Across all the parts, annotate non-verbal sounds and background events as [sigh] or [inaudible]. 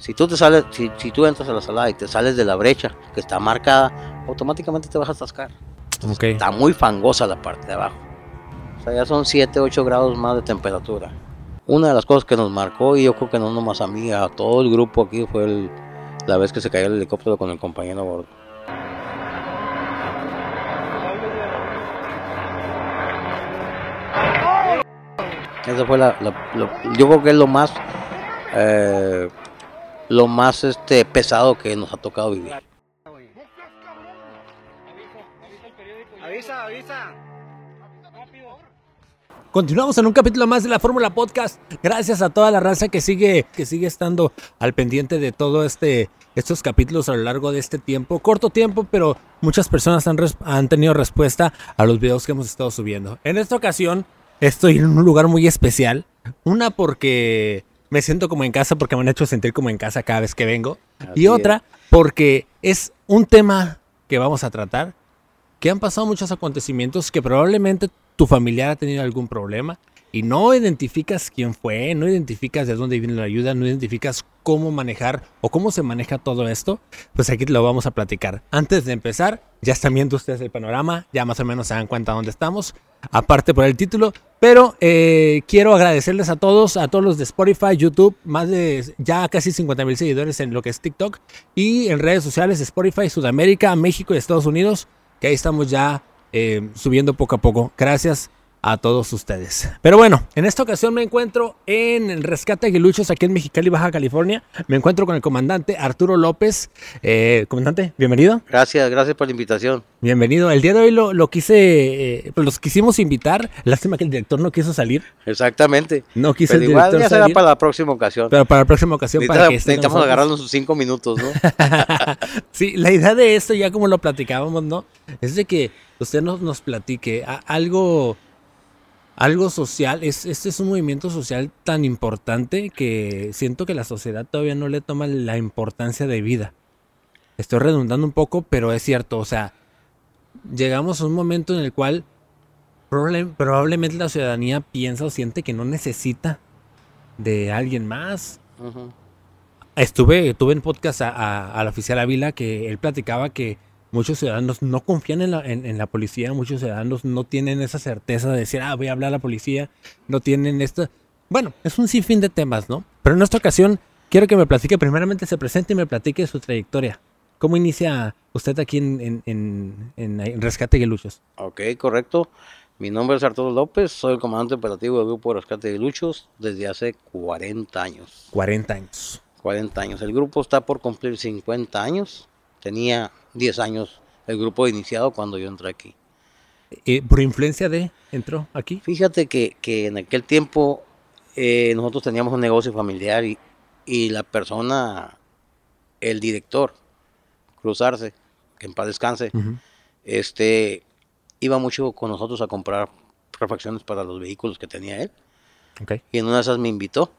Si tú te sales, si, si tú entras a la salada y te sales de la brecha que está marcada, automáticamente te vas a atascar. Está muy fangosa la parte de abajo. O sea, ya son 7, 8 grados más de temperatura. Una de las cosas que nos marcó, y yo creo que no nomás a mí, a todo el grupo aquí, fue el- la vez que se cayó el helicóptero con el compañero a bordo. Esa fue la, yo creo que es lo más, eh, lo más este pesado que nos ha tocado vivir. Avisa, avisa. Continuamos en un capítulo más de la Fórmula Podcast. Gracias a toda la raza que sigue, que sigue estando al pendiente de todo este, estos capítulos a lo largo de este tiempo. Corto tiempo, pero muchas personas han, han tenido respuesta a los videos que hemos estado subiendo. En esta ocasión estoy en un lugar muy especial. Una porque me siento como en casa porque me han hecho sentir como en casa cada vez que vengo. Así y otra porque es un tema que vamos a tratar que han pasado muchos acontecimientos que probablemente tu familiar ha tenido algún problema y no identificas quién fue, no identificas de dónde viene la ayuda, no identificas cómo manejar o cómo se maneja todo esto, pues aquí lo vamos a platicar. Antes de empezar, ya están viendo ustedes el panorama, ya más o menos se dan cuenta dónde estamos, aparte por el título, pero eh, quiero agradecerles a todos, a todos los de Spotify, YouTube, más de ya casi 50 mil seguidores en lo que es TikTok y en redes sociales Spotify, Sudamérica, México y Estados Unidos que ahí estamos ya eh, subiendo poco a poco. Gracias a todos ustedes. Pero bueno, en esta ocasión me encuentro en el rescate Aguiluchos aquí en Mexicali, Baja California. Me encuentro con el comandante Arturo López. Eh, comandante, bienvenido. Gracias, gracias por la invitación. Bienvenido. El día de hoy lo, lo quise, eh, pues los quisimos invitar. Lástima que el director no quiso salir. Exactamente. No quiso Pero el igual director ya será salir. para la próxima ocasión. Pero para la próxima ocasión, para Necesita- que esté con necesitamos agarrarnos sus cinco minutos, ¿no? [laughs] Sí, la idea de esto, ya como lo platicábamos, ¿no? Es de que usted nos, nos platique a- algo, algo social. Es, este es un movimiento social tan importante que siento que la sociedad todavía no le toma la importancia de vida. Estoy redundando un poco, pero es cierto. O sea, llegamos a un momento en el cual probable- probablemente la ciudadanía piensa o siente que no necesita de alguien más. Estuve, tuve en podcast a, a- al oficial Ávila que él platicaba que muchos ciudadanos no confían en la, en, en la policía, muchos ciudadanos no tienen esa certeza de decir, ah, voy a hablar a la policía, no tienen esta... Bueno, es un sinfín de temas, ¿no? Pero en esta ocasión quiero que me platique, primeramente se presente y me platique su trayectoria. ¿Cómo inicia usted aquí en, en, Rescate Gueluchos? Ok, correcto. Mi nombre es Arturo López, soy el comandante operativo del Grupo de Rescate de Luchos desde hace 40 años. 40 años. 40 años. El grupo está por cumplir 50 años. Tenía 10 años el grupo iniciado cuando yo entré aquí. Eh, ¿Por influencia de entró aquí? Fíjate que, que en aquel tiempo eh, nosotros teníamos un negocio familiar y, y la persona, el director, Cruzarse, que en paz descanse, Ujú. este, iba mucho con nosotros a comprar refacciones para los vehículos que tenía él. Ok. Y en una de esas me invitó.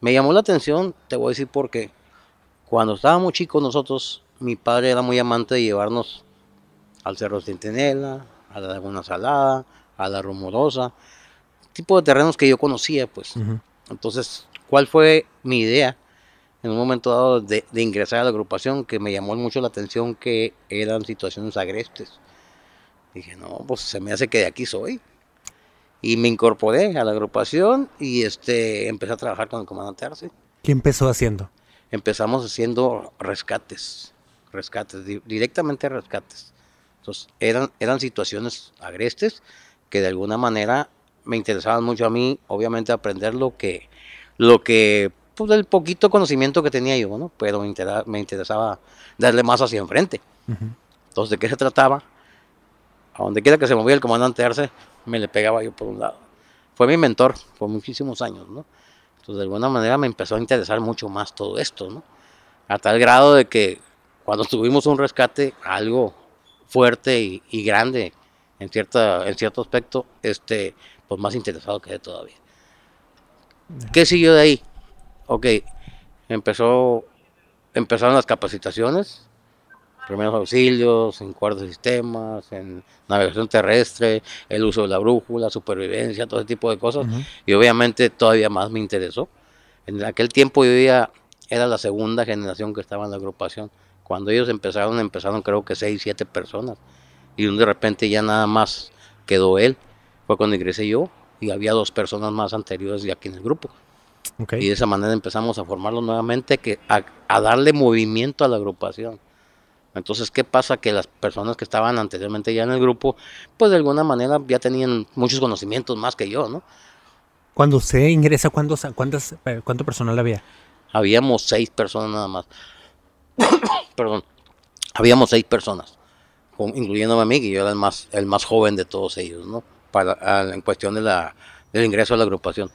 Me llamó la atención, te voy a decir por qué. Cuando estábamos chicos nosotros, mi padre era muy amante de llevarnos al Cerro Centinela, a la Laguna Salada, a la Rumorosa, tipo de terrenos que yo conocía, pues. Entonces, ¿cuál fue mi idea en un momento dado de, de ingresar a la agrupación? Que me llamó mucho la atención que eran situaciones agrestes. Dije, no, pues se me hace que de aquí soy. Y me incorporé a la agrupación y este empecé a trabajar con el comandante Arce. ¿Qué empezó haciendo? Empezamos haciendo rescates, rescates, di- directamente rescates. Entonces, eran, eran situaciones agrestes que de alguna manera me interesaban mucho a mí, obviamente aprender lo que, lo que, pues el poquito conocimiento que tenía yo, ¿no? Pero me, intera- me interesaba darle más hacia enfrente. Ujú. Entonces, ¿de qué se trataba? A donde quiera que se movía el comandante Arce, me le pegaba yo por un lado. Fue mi mentor por muchísimos años, ¿no? Entonces, de alguna manera me empezó a interesar mucho más todo esto, ¿no? A tal grado de que cuando tuvimos un rescate, algo fuerte y, y grande en, cierta, en cierto aspecto, este, pues más interesado quedé todavía. ¿Qué siguió de ahí? Ok, empezó, empezaron las capacitaciones, primeros auxilios, en cuartos sistemas, en navegación terrestre, el uso de la brújula, supervivencia, todo ese tipo de cosas. Ujú. Y obviamente todavía más me interesó. En aquel tiempo yo vivía era la segunda generación que estaba en la agrupación. Cuando ellos empezaron, empezaron creo que seis, siete personas. Y de repente ya nada más quedó él. Fue cuando ingresé yo y había dos personas más anteriores de aquí en el grupo. Y de esa manera empezamos a formarlo nuevamente, que a, darle movimiento a la agrupación. Entonces, ¿qué pasa? Que las personas que estaban anteriormente ya en el grupo, pues de alguna manera ya tenían muchos conocimientos más que yo, ¿no? Cuando usted ingresa, ¿cuántos, cuántas, ¿cuánto personal había? Habíamos seis personas nada más. [coughs] Perdón. Habíamos seis personas, incluyéndome a mí, que yo era el más, el más joven de todos ellos, ¿no? Para, en cuestión de la, del ingreso a la agrupación.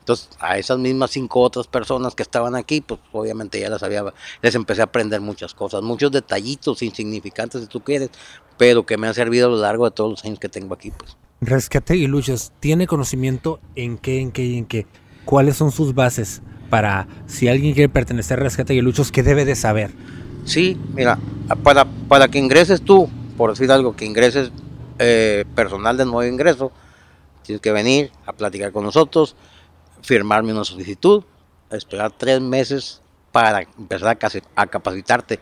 Entonces, a esas mismas cinco otras personas que estaban aquí, pues obviamente ya las había, les empecé a aprender muchas cosas, muchos detallitos insignificantes si tú quieres, pero que me han servido a lo largo de todos los años que tengo aquí, pues. Rescate y Luchas, ¿tiene conocimiento en qué, en qué y en qué? ¿Cuáles son sus bases para si alguien quiere pertenecer a Rescate y Luchos, qué debe de saber? Sí, mira, para, para que ingreses tú, por decir algo, que ingreses eh, personal de nuevo ingreso, tienes que venir a platicar con nosotros, firmarme una solicitud, esperar tres meses para empezar a, capacitarte.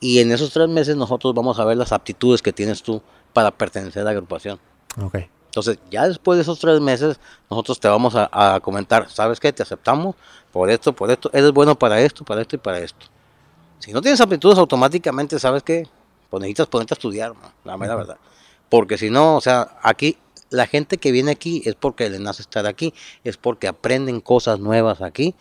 Y en esos tres meses nosotros vamos a ver las aptitudes que tienes tú para pertenecer a la agrupación. Okay. Entonces, ya después de esos tres meses, necesitros te vamos a, comentar, ¿sabes qué? Te aceptamos por esto, por esto, eres bueno para esto, para esto y para esto. Si no tienes aptitudes automáticamente, ¿sabes qué? Pues necesitas ponerte a estudiar, la mera verdad. Porque si no, o sea, aquí la gente que viene aquí es porque le nace estar aquí, es porque aprenden cosas nuevas aquí.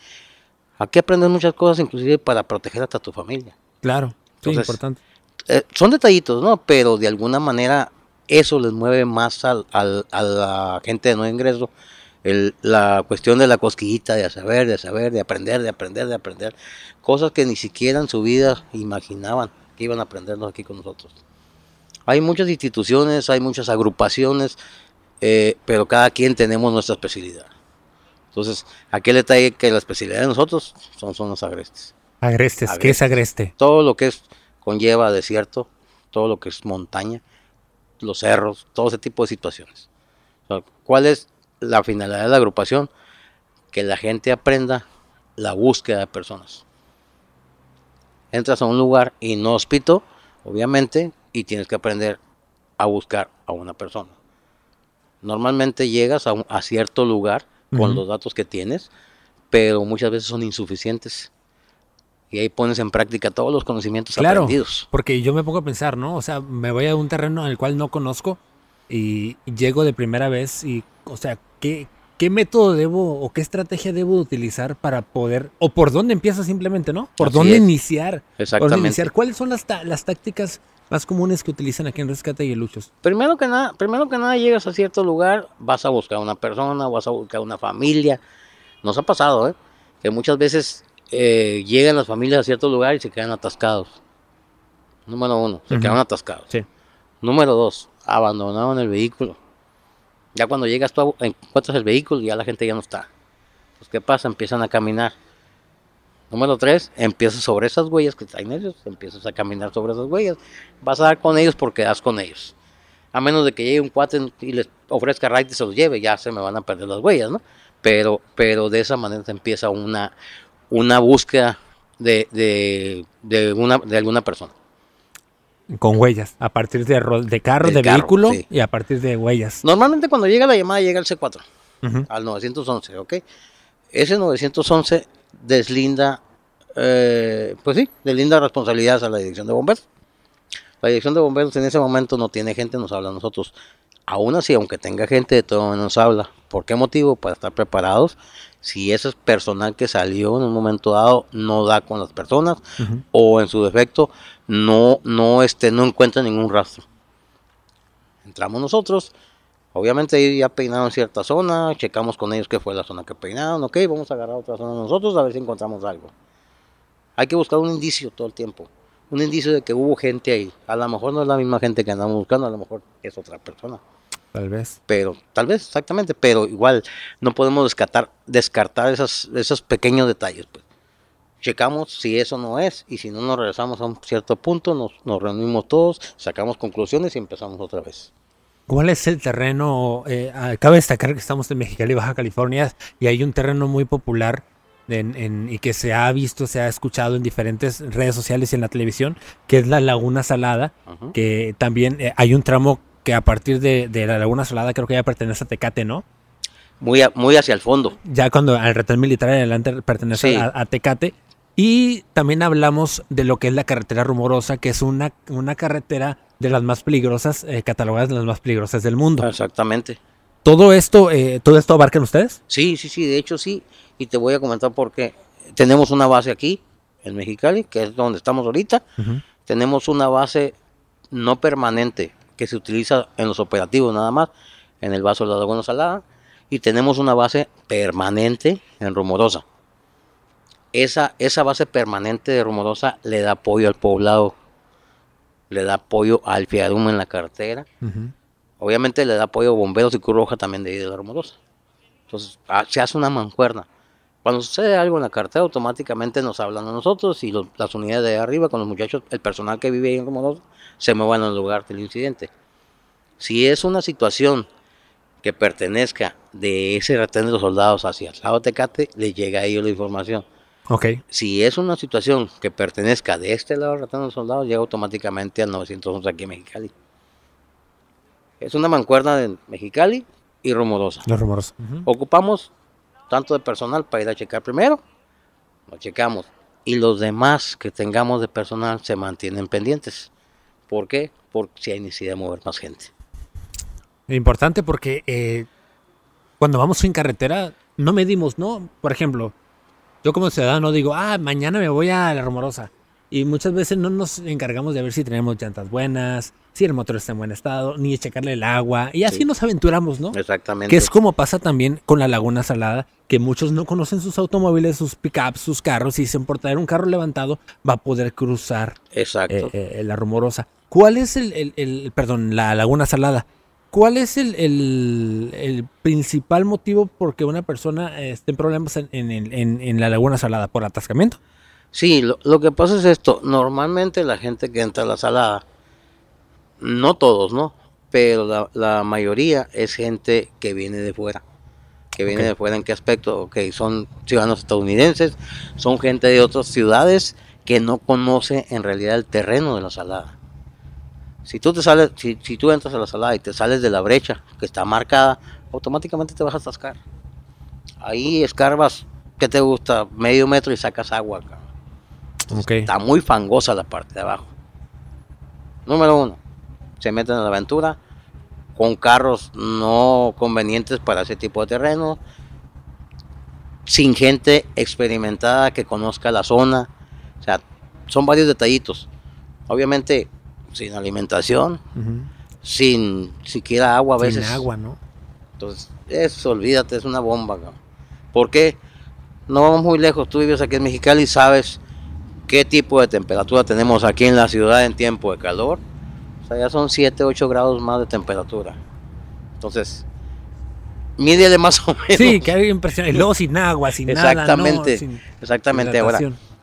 Aquí aprendes muchas cosas, inclusive para proteger hasta tu familia. Claro, sí, importante. Eh, son detallitos, ¿no? Pero de alguna manera eso les mueve más al, a la gente de nuevo ingreso. El, la cuestión de la cosquillita, de saber, de saber, de aprender, de aprender, de aprender. Cosas que ni siquiera en su vida imaginaban que iban a aprendernos aquí con nosotros. Hay muchas instituciones, hay muchas agrupaciones eh, pero cada quien tenemos nuestra especialidad. Entonces, aquí el detalle que la especialidad de nosotros son, son los agrestes. agrestes. ¿qué es agreste? Todo lo que es conlleva desierto, todo lo que es montaña, los cerros, todo ese tipo de situaciones. ¿Cuál es la finalidad de la agrupación? Que la gente aprenda la búsqueda de personas. Entras a un lugar inhóspito, obviamente, y tienes que aprender a buscar a una persona. Normalmente llegas a, cierto lugar con los datos que tienes, pero muchas veces son insuficientes. Y ahí pones en práctica todos los conocimientos claro, aprendidos. Porque yo me pongo a pensar, ¿no? O sea, me voy a un terreno en el cual no conozco y llego de primera vez y, o sea, ¿qué, qué método debo o qué estrategia debo utilizar para poder, o por dónde empieza simplemente, ¿no? ¿Por dónde iniciar? Exactamente. ¿Cuáles son las, las tácticas más comunes que utilizan aquí en Rescate y Luchos? Primero que nada, primero que nada llegas a cierto lugar, vas a buscar una persona, vas a buscar una familia. Nos ha pasado, ¿eh? Que muchas veces eh, llegan las familias a cierto lugar y se quedan atascados. Número uno, se quedan atascados. Sí. Número dos, abandonaron el vehículo. Ya cuando llegas tú encuentras el vehículo y ya la gente ya no está. Pues ¿qué pasa? Empiezan a caminar Número tres, empiezas sobre esas huellas que traen ellos, empiezas a caminar sobre esas huellas. Vas a dar con ellos porque das con ellos. A menos de que llegue un cuate y les ofrezca right y se los lleve, ya se me van a perder las huellas, ¿no? Pero, pero de esa manera se empieza una, una búsqueda de, de, una, de alguna persona. Con huellas, a partir de, de carro, de vehículo y a partir de huellas. Normalmente cuando llega la llamada llega el C4, al 911, ¿ok? Ese 911 deslinda, eh, pues sí, deslinda responsabilidades a la dirección de bomberos. La dirección de bomberos en ese momento no tiene gente, nos habla a nosotros. Aún así, aunque tenga gente, de todo nos habla. ¿Por qué motivo? Para estar preparados. Si ese personal que salió en un momento dado no da con las personas o en su defecto no, no, este, no encuentra ningún rastro. Entramos nosotros, Obviamente ahí ya peinaron cierta zona, checamos con ellos qué fue la zona que peinaron, ok, vamos a agarrar otra zona nosotros a ver si encontramos algo. Hay que buscar un indicio todo el tiempo, un indicio de que hubo gente ahí. A lo mejor no es la misma gente que andamos buscando, a lo mejor es otra persona. Tal vez. Pero, tal vez, exactamente, pero igual no podemos descartar, descartar esas, esos pequeños detalles. Pues. Checamos si eso no es y si no nos regresamos a un cierto punto, nos, nos reunimos todos, sacamos conclusiones y empezamos otra vez. ¿Cuál es el terreno? Eh, cabe destacar que estamos en Mexicali, Baja California, y hay un terreno muy popular en- en- y que se ha visto, se ha escuchado en diferentes redes sociales y en la televisión, que es la Laguna Salada, que también eh, hay un tramo que a partir de, de la Laguna Salada creo que ya pertenece a Tecate, ¿no? Muy, a- muy hacia el fondo. Ya cuando al retén militar en adelante pertenece Sí. a, a Tecate. Y también hablamos de lo que es la carretera rumorosa, que es una, una carretera de las más peligrosas, eh, catalogadas de las más peligrosas del mundo. Exactamente. ¿Todo esto, eh, todo esto abarcan ustedes? Sí, sí, sí, de hecho sí. Y te voy a comentar por qué. Tenemos una base aquí, en Mexicali, que es donde estamos ahorita. Tenemos una base no permanente que se utiliza en los operativos nada más, en el vaso de la Laguna Salada. Y tenemos una base permanente en Rumorosa. Esa, esa base permanente de Rumorosa le da apoyo al poblado, le da apoyo al Fiarum en la carretera. Ujú. Obviamente le da apoyo a bomberos y Cruz Roja también de ahí de la Rumorosa. Entonces ah, se hace una mancuerna. Cuando sucede algo en la carretera, automáticamente nos hablan a nosotros y los- las unidades de arriba, con los muchachos, el personal que vive ahí en Rumorosa, se muevan al lugar del incidente. Si es una situación que pertenezca de ese retén de los soldados hacia el lado de Tecate, le llega a ellos la información. Ok. Si es una situación que pertenezca de este lado del retén de los soldados, llega automáticamente al 911 aquí en Mexicali. Es una mancuerna de Mexicali y Rumorosa. Los rumorosos. Ujú. Ocupamos tanto de personal para ir a checar primero, lo checamos. Y los demás que tengamos de personal se mantienen pendientes. ¿Por qué? Porque si hay necesidad de mover más gente. Importante porque eh, cuando vamos en carretera no medimos, ¿no? Por ejemplo, yo como ciudadano digo, ah, mañana me voy a la rumorosa. Y muchas veces no nos encargamos de ver si tenemos llantas buenas, si el motor está en buen estado, ni de checarle el agua. Y así Sí. nos aventuramos, ¿no? Exactamente. Que es como pasa también con la Laguna Salada, que muchos no conocen sus automóviles, sus pickups, sus carros, y dicen por traer un carro levantado va a poder cruzar Exacto. eh, eh, la rumorosa. ¿Cuál es el, el- el- perdón, la Laguna Salada? ¿Cuál es el, el- principal motivo por que una persona eh, esté en problemas en, en- en- en la Laguna Salada? ¿Por atascamiento? Sí, lo, lo que pasa es esto. Normalmente la gente que entra a la salada, no todos, ¿no? Pero la, la mayoría es gente que viene de fuera. Que viene de fuera en qué aspecto? Ok, son ciudadanos estadounidenses, son gente de otras ciudades que no conoce en realidad el terreno de la salada. Si tú te sales, si, si tú entras a la salada y te sales de la brecha que está marcada, automáticamente te vas a atascar. Ahí escarbas, ¿qué te gusta? Medio metro y sacas agua. cabrón. Está muy fangosa la parte de abajo. Número uno, se meten a la aventura con carros no convenientes para ese tipo de terreno, sin gente experimentada que conozca la zona. O sea, son varios detallitos. Obviamente, sin alimentación, Ujú. sin siquiera agua a Sin veces. agua, ¿no? Entonces, eso, olvídate, es una bomba. cabrón. ¿Por qué? No vamos muy lejos. Tú vives aquí en Mexicali y sabes qué tipo de temperatura tenemos aquí en la ciudad en tiempo de calor. O sea, ya son 7, 8 grados más de temperatura. Entonces, mídele más o menos. Sí, que hay impresión. Y luego sin agua, sin nada. Exactamente, ¿no? Sin Exactamente. Ahora,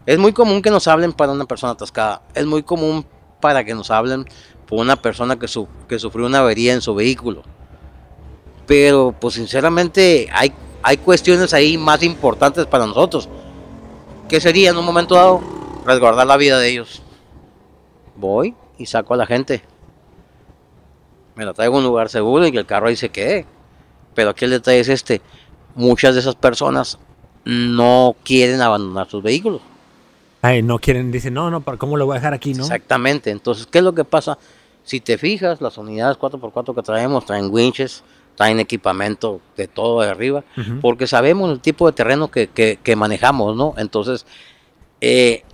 es muy común que nos hablen para una persona atascada. Es muy común para que nos hablen por una persona que, su- que sufrió una avería en su vehículo. Pero, pues sinceramente, hay, hay cuestiones ahí más importantes para nosotros. ¿Qué sería en un momento dado? Resguardar la vida de ellos. Voy y saco a la gente. Me la traigo a un lugar seguro y el carro ahí se quede. Pero aquí el detalle es este. Muchas de esas personas no quieren abandonar sus vehículos. Ay, no quieren, dicen, no, no, ¿para ¿cómo lo voy a dejar aquí, no? Exactamente. Entonces, ¿qué es lo que pasa? Si te fijas, las unidades 4x4 que traemos traen winches, traen equipamiento de todo de arriba, porque sabemos el tipo de terreno que, que- que manejamos, ¿no? Entonces, eh,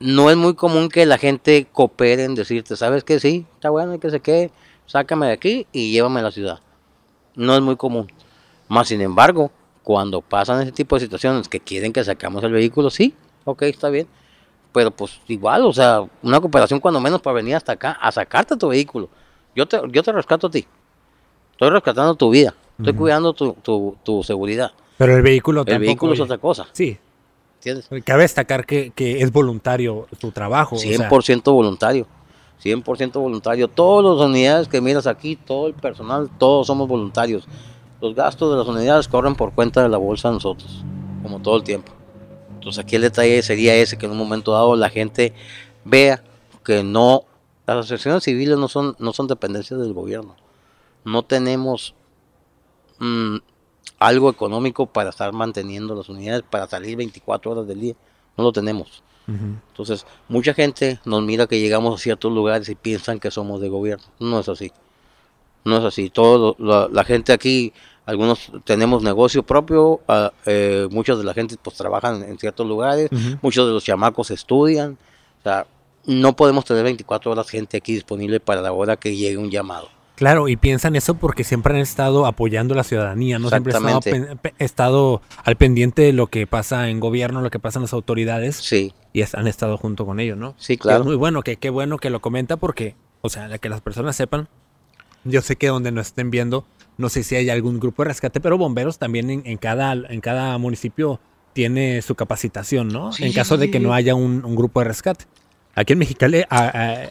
no es muy común que la gente coopere en decirte, ¿sabes qué? Sí, está bueno que se quede, sácame de aquí y llévame a la ciudad. No es muy común. Más sin embargo, cuando pasan ese tipo de situaciones que quieren que sacamos el vehículo, sí, ok, está bien. Pero pues igual, o sea, una cooperación cuando menos para venir hasta acá a sacarte tu vehículo. Yo te, yo te rescato a ti. Estoy rescatando tu vida. Estoy cuidando tu, tu, tu seguridad. Pero el vehículo El tampoco. vehículo es otra cosa. Sí, ¿Entiendes? cabe destacar que, que es voluntario tu trabajo. o sea, 100% voluntario. 100% voluntario. Todas las unidades que miras aquí, todo el personal, todos somos voluntarios. Los gastos de las unidades corren por cuenta de la bolsa de nosotros. como todo el tiempo. Entonces aquí el detalle sería ese, que en un momento dado la gente vea que no, las asociaciones civiles no son, no son dependencias del gobierno. No tenemos mm, algo económico para estar manteniendo las unidades, para salir 24 horas del día. No lo tenemos. Entonces, mucha gente nos mira que llegamos a ciertos lugares y piensan que somos de gobierno. No es así. No es así. Todo la, gente aquí, algunos tenemos negocio propio, uh, eh, muchos de la gente pues trabajan en ciertos lugares, muchos de los chamacos estudian. O sea, no podemos tener 24 horas gente aquí disponible para la hora que llegue un llamado. Claro, y piensan eso porque siempre han estado apoyando a la ciudadanía, no siempre han estado, estado, al pendiente de lo que pasa en gobierno, lo que pasa en las autoridades. Sí. Y han estado junto con ellos, ¿no? Sí, claro. es muy bueno, que qué bueno que lo comenta porque, o sea, que las personas sepan. Yo sé que donde nos estén viendo, no sé si hay algún grupo de rescate, pero bomberos también en, cada, en cada municipio tiene su capacitación, ¿no? en caso de que no haya un grupo de rescate. Aquí en Mexicali,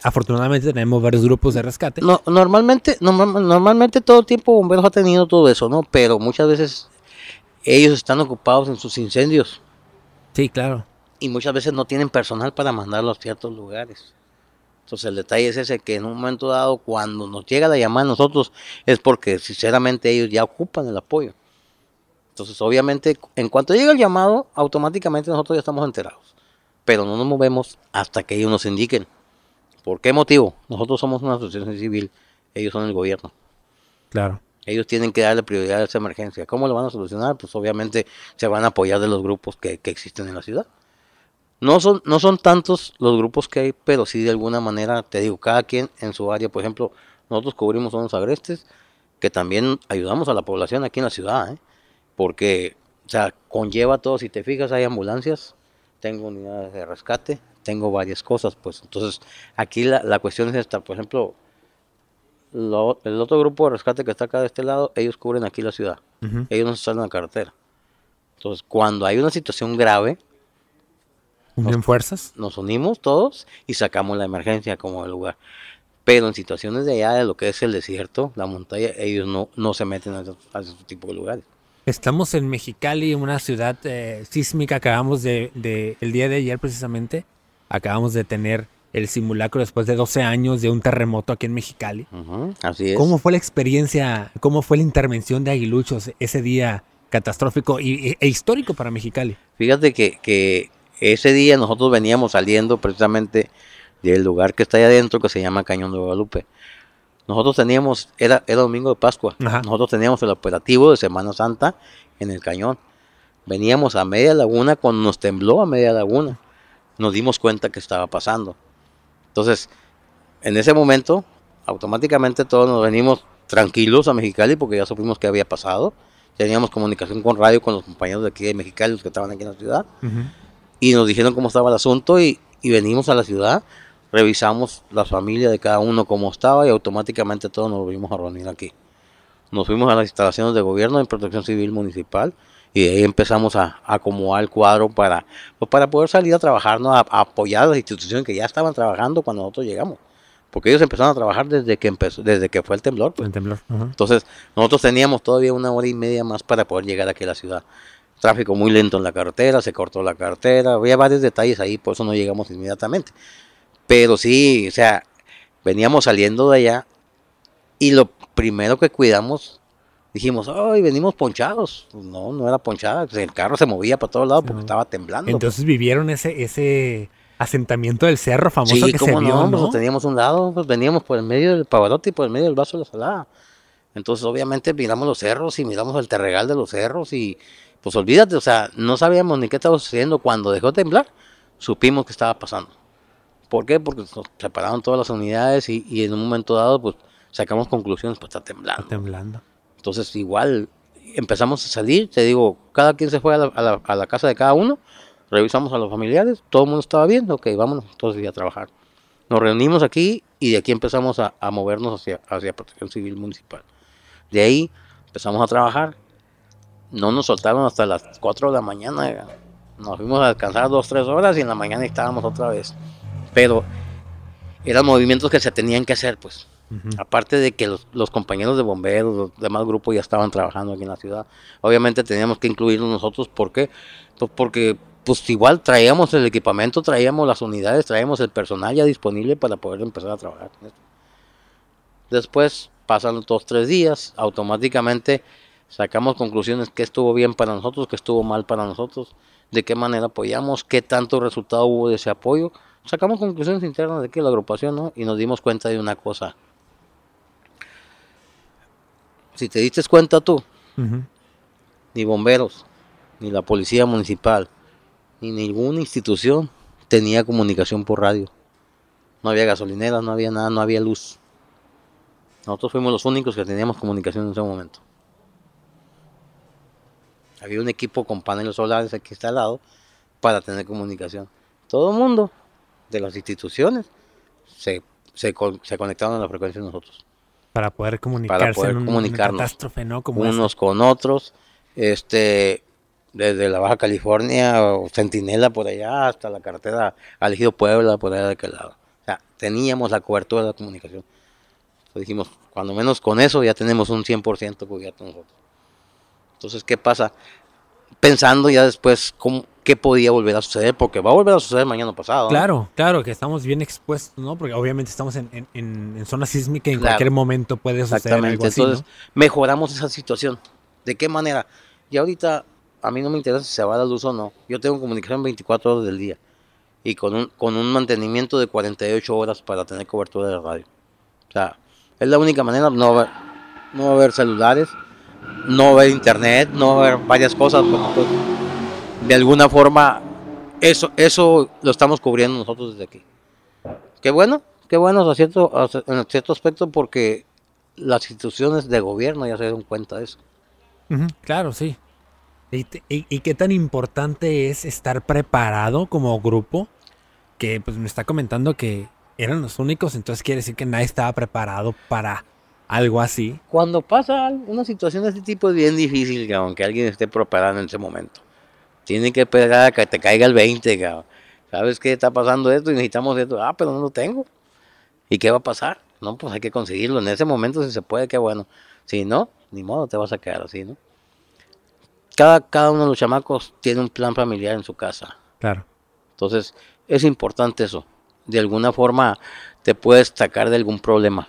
afortunadamente, tenemos varios grupos de rescate. No, normalmente, normalmente todo el tiempo bomberos ha tenido todo eso, ¿no? Pero muchas veces ellos están ocupados en sus incendios. Sí, claro. Y muchas veces no tienen personal para mandarlo a ciertos lugares. Entonces el detalle es ese que en un momento dado, cuando nos llega la llamada a nosotros, es porque sinceramente ellos ya ocupan el apoyo. Entonces obviamente, en cuanto llega el llamado, automáticamente nosotros ya estamos enterados pero no nos movemos hasta que ellos nos indiquen. ¿Por qué motivo? Nosotros somos una asociación civil, ellos son el gobierno. Claro. Ellos tienen que darle prioridad a esa emergencia. ¿Cómo lo van a solucionar? Pues obviamente se van a apoyar de los grupos que, existen en la ciudad. No son, no son tantos los grupos que hay, pero sí de alguna manera, te digo, cada quien en su área. Por ejemplo, nosotros cubrimos unos agrestes que también ayudamos a la población aquí en la ciudad, ¿eh? porque, o sea, conlleva todo. Si te fijas, hay ambulancias, tengo unidades de rescate, tengo varias cosas, pues entonces aquí la, cuestión es esta, por ejemplo, el otro grupo de rescate que está acá de este lado, ellos cubren aquí la ciudad, ellos no están en la carretera. Entonces, cuando hay una situación grave, ¿Unen fuerzas? Nos unimos todos y sacamos la emergencia como el lugar. Pero en situaciones de allá de lo que es el desierto, la montaña, ellos no, no se meten a, a ese tipo de lugares. Estamos en Mexicali, una ciudad eh, sísmica. Acabamos de, el día de ayer precisamente, acabamos de tener el simulacro después de 12 años de un terremoto aquí en Mexicali. así es. ¿Cómo fue la experiencia, cómo fue la intervención de Aguiluchos ese día catastrófico y, e histórico para Mexicali? Fíjate que, que ese día nosotros veníamos saliendo precisamente del lugar que está ahí adentro que se llama Cañón de Guadalupe. Nosotros teníamos, era, era domingo de Pascua, nosotros teníamos el operativo de Semana Santa en el cañón. Veníamos a media laguna cuando nos tembló a media laguna. Nos dimos cuenta que estaba pasando. Entonces, en ese momento, automáticamente todos nos venimos tranquilos a Mexicali porque ya supimos que había pasado. Teníamos comunicación con radio con los compañeros de aquí de Mexicali, los que estaban aquí en la ciudad. Y nos dijeron cómo estaba el asunto y, y venimos a la ciudad revisamos la familia de cada uno como estaba y automáticamente todos nos volvimos a reunir aquí. Nos fuimos a las instalaciones de gobierno en protección civil municipal y ahí empezamos a, acomodar el cuadro para, pues, para poder salir a trabajar, a, apoyar a las instituciones que ya estaban trabajando cuando nosotros llegamos. Porque ellos empezaron a trabajar desde que empezó, desde que fue el temblor. Pues. El temblor. Entonces, nosotros teníamos todavía una hora y media más para poder llegar aquí a la ciudad. Tráfico muy lento en la carretera, se cortó la carretera, había varios detalles ahí, por eso no llegamos inmediatamente. Pero sí, o sea, veníamos saliendo de allá y lo primero que cuidamos, dijimos, ay, venimos ponchados. No, no era ponchada, pues el carro se movía para todos lados porque estaba temblando. Entonces vivieron ese, ese asentamiento del cerro famoso sí, que se vio, no, Pues teníamos un lado, pues veníamos por el medio del Pavarotti y por el medio del vaso de la salada. Entonces, obviamente, miramos los cerros y miramos el terregal de los cerros y, pues olvídate, o sea, no sabíamos ni qué estaba sucediendo. Cuando dejó de temblar, supimos que estaba pasando. ¿Por qué? Porque nos separaron todas las unidades y, en un momento dado, pues sacamos conclusiones, pues está temblando. Está temblando. Entonces, igual empezamos a salir, te digo, cada quien se fue a la, casa de cada uno, revisamos a los familiares, todo el mundo estaba bien, ok, vámonos entonces a trabajar. Nos reunimos aquí y de aquí empezamos a, movernos hacia, hacia Protección Civil Municipal. De ahí empezamos a trabajar, no nos soltaron hasta las 4 de la mañana, nos fuimos a descansar dos, tres horas y en la mañana estábamos otra vez pero eran movimientos que se tenían que hacer, pues. Aparte de que los, los, compañeros de bomberos, los demás grupos ya estaban trabajando aquí en la ciudad. Obviamente teníamos que incluirlos nosotros. ¿Por qué? Pues porque pues igual traíamos el equipamiento, traíamos las unidades, traíamos el personal ya disponible para poder empezar a trabajar. Después pasan dos, tres días, automáticamente sacamos conclusiones que estuvo bien para nosotros, que estuvo mal para nosotros, de qué manera apoyamos, qué tanto resultado hubo de ese apoyo. Sacamos conclusiones internas de que la agrupación, ¿no? Y nos dimos cuenta de una cosa. Si te diste cuenta tú, ni bomberos, ni la policía municipal, ni ninguna institución tenía comunicación por radio. No había gasolineras, no había nada, no había luz. Nosotros fuimos los únicos que teníamos comunicación en ese momento. Había un equipo con paneles solares aquí instalado para tener comunicación. Todo el mundo de las instituciones se, se, conectaron a la frecuencia de nosotros. Para poder comunicarse para poder comunicarnos unos con otros. Este, desde la Baja California o Centinela por allá hasta la carretera Alegido Puebla por allá de aquel lado. O sea, teníamos la cobertura de la comunicación. Entonces dijimos, cuando menos con eso ya tenemos un 100% cubierto nosotros. Entonces, ¿qué pasa? Pensando ya después cómo, qué podía volver a suceder, porque va a volver a suceder mañana pasado. Claro, claro, que estamos bien expuestos, ¿no? Porque obviamente estamos en, en, zona sísmica y en cualquier momento puede suceder algo así, Entonces, mejoramos esa situación. ¿De qué manera? Y ahorita a mí no me interesa si se va la luz o no. Yo tengo comunicación 24 horas del día y con un, con un mantenimiento de 48 horas para tener cobertura de radio. O sea, es la única manera, no va, no va a haber celulares, no va a haber internet, no va a haber varias cosas. Pues, de alguna forma, eso, eso lo estamos cubriendo nosotros desde aquí. Qué bueno, qué bueno a cierto, en cierto aspecto porque las instituciones de gobierno ya se dieron cuenta de eso. claro, sí. ¿Y, qué tan importante es estar preparado como grupo? Que pues me está comentando que eran los únicos, entonces quiere decir que nadie estaba preparado para algo así. Cuando pasa una situación de este tipo es bien difícil, que aunque alguien esté preparado en ese momento. Tiene que esperar a que te caiga el 20, cabrón. ¿Sabes qué está pasando esto y necesitamos esto? Ah, pero no lo tengo. ¿Y qué va a pasar? No, pues hay que conseguirlo. En ese momento, si se puede, qué bueno. Si no, ni modo, te vas a quedar así, ¿no? cada, cada uno de los chamacos tiene un plan familiar en su casa. Claro. Entonces, es importante eso. De alguna forma te puedes sacar de algún problema.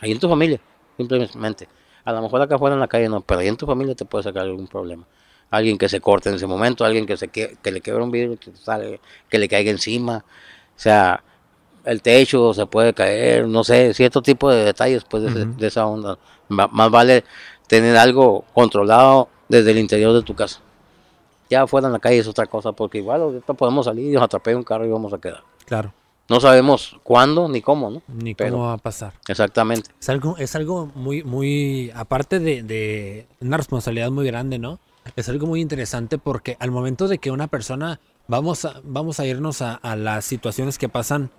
Ahí en tu familia, simplemente. A lo mejor acá afuera en la calle no, pero ahí en tu familia te puede sacar algún problema. Alguien que se corte en ese momento, alguien que se que, le quiebre un vidrio, que, sale, que le caiga encima. O sea, el techo se puede caer, no sé, cierto tipo de detalles pues de, esa onda. más vale tener algo controlado desde el interior de tu casa. Ya fuera en la calle es otra cosa, porque igual ahorita podemos salir y nos atrapé un carro y vamos a quedar. Claro. No sabemos cuándo ni cómo, ¿no? Ni cómo va a pasar. Exactamente. Es algo, es algo muy, muy, aparte de, una responsabilidad muy grande, ¿no? Es algo muy interesante porque al momento de que una persona, vamos a, vamos a irnos a, las situaciones que pasan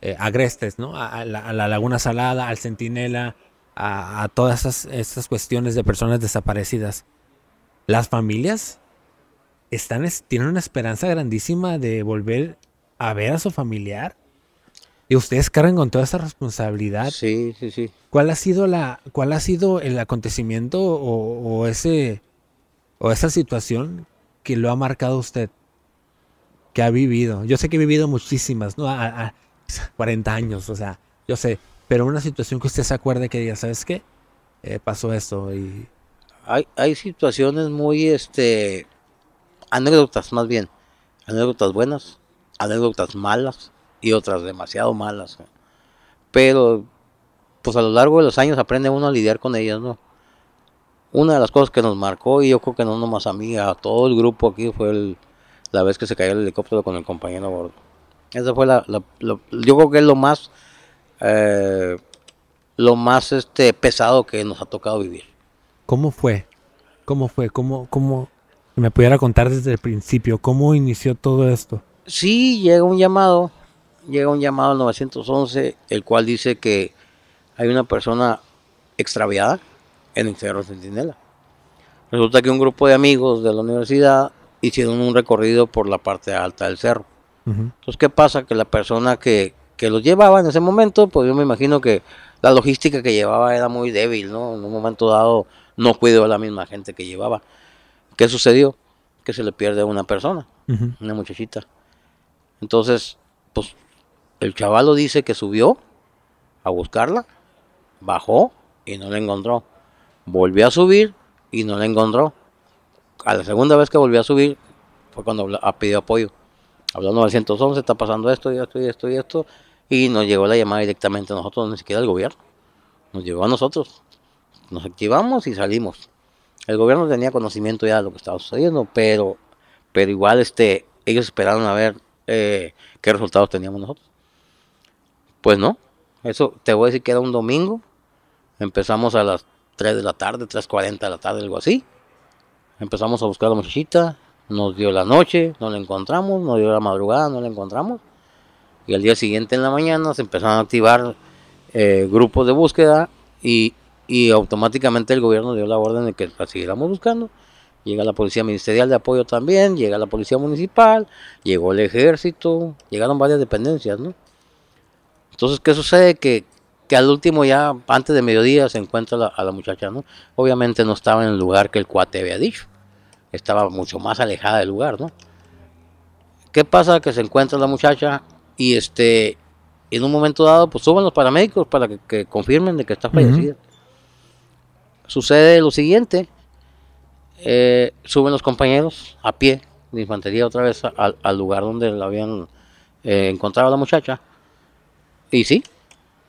eh, agrestes, ¿no? A, la, a, la, Laguna Salada, al Centinela, a, todas estas, cuestiones de personas desaparecidas, las familias están, tienen una esperanza grandísima de volver a ver a su familiar. Y ustedes cargan con toda esa responsabilidad. Sí, sí, sí. ¿Cuál ha sido la, cuál ha sido el acontecimiento o, ese o esa situación que lo ha marcado usted? Que ha vivido. Yo sé que he vivido muchísimas, ¿no? A, a 40 años, o sea, yo sé pero una situación que usted se acuerde que diga, ¿sabes qué? Eh, pasó esto y... Hay, hay situaciones muy, este, anécdotas más bien, anécdotas buenas, anécdotas malas y otras demasiado malas. Pero, pues a lo largo de los años aprende uno a lidiar con ellas, ¿no? Una de las cosas que nos marcó, y yo creo que no nomás a mí, a todo el grupo aquí, fue la vez que se cayó el helicóptero con el compañero a bordo. Esa fue la, yo creo que es lo más eh, lo más este pesado que nos ha tocado vivir. ¿Cómo fue? ¿Cómo fue? ¿Cómo, cómo me pudiera contar desde el principio? ¿Cómo inició todo esto? Sí, llega un llamado, llega un llamado al 911, el cual dice que hay una persona extraviada en el Cerro Centinela. Resulta que un grupo de amigos de la universidad hicieron un recorrido por la parte alta del cerro. Entonces, ¿qué pasa? Que la persona que, que los llevaba en ese momento, pues yo me imagino que la logística que llevaba era muy débil, ¿no? En un momento dado no cuidó a la misma gente que llevaba. ¿Qué sucedió? Que se le pierde a una persona, una muchachita. Entonces, pues el chavalo dice que subió a buscarla, bajó y no la encontró. Volvió a subir y no la encontró. A la segunda vez que volvió a subir fue cuando pidió apoyo. Habló al 911, está pasando esto y esto y esto y esto. Y nos llegó la llamada directamente a nosotros, ni siquiera al gobierno. Nos llegó a nosotros. Nos activamos y salimos. El gobierno tenía conocimiento ya de lo que estaba sucediendo, pero, pero igual este, ellos esperaron a ver eh, qué resultados teníamos nosotros. Pues no, eso te voy a decir que era un domingo. Empezamos a las 3 de la tarde, 3.40 de la tarde, algo así. Empezamos a buscar a la muchachita, nos dio la noche, no la encontramos, nos dio la madrugada, no la encontramos. Y al día siguiente en la mañana se empezaron a activar eh, grupos de búsqueda y, y automáticamente el gobierno dio la orden de que la siguiéramos buscando. Llega la policía ministerial de apoyo también, llega la policía municipal, llegó el ejército, llegaron varias dependencias, ¿no? Entonces, ¿qué sucede? Que, que al último ya, antes de mediodía, se encuentra la- a la muchacha, ¿no? Obviamente no estaba en el lugar que el cuate había dicho. Estaba mucho más alejada del lugar, ¿no? ¿Qué pasa? Que se encuentra la muchacha y este, en un momento dado, pues suben los paramédicos para que, que confirmen de que está fallecida. Sucede lo siguiente, eh, suben los compañeros a pie de infantería otra vez al, al lugar donde la habían eh, encontrado a la muchacha. Y sí,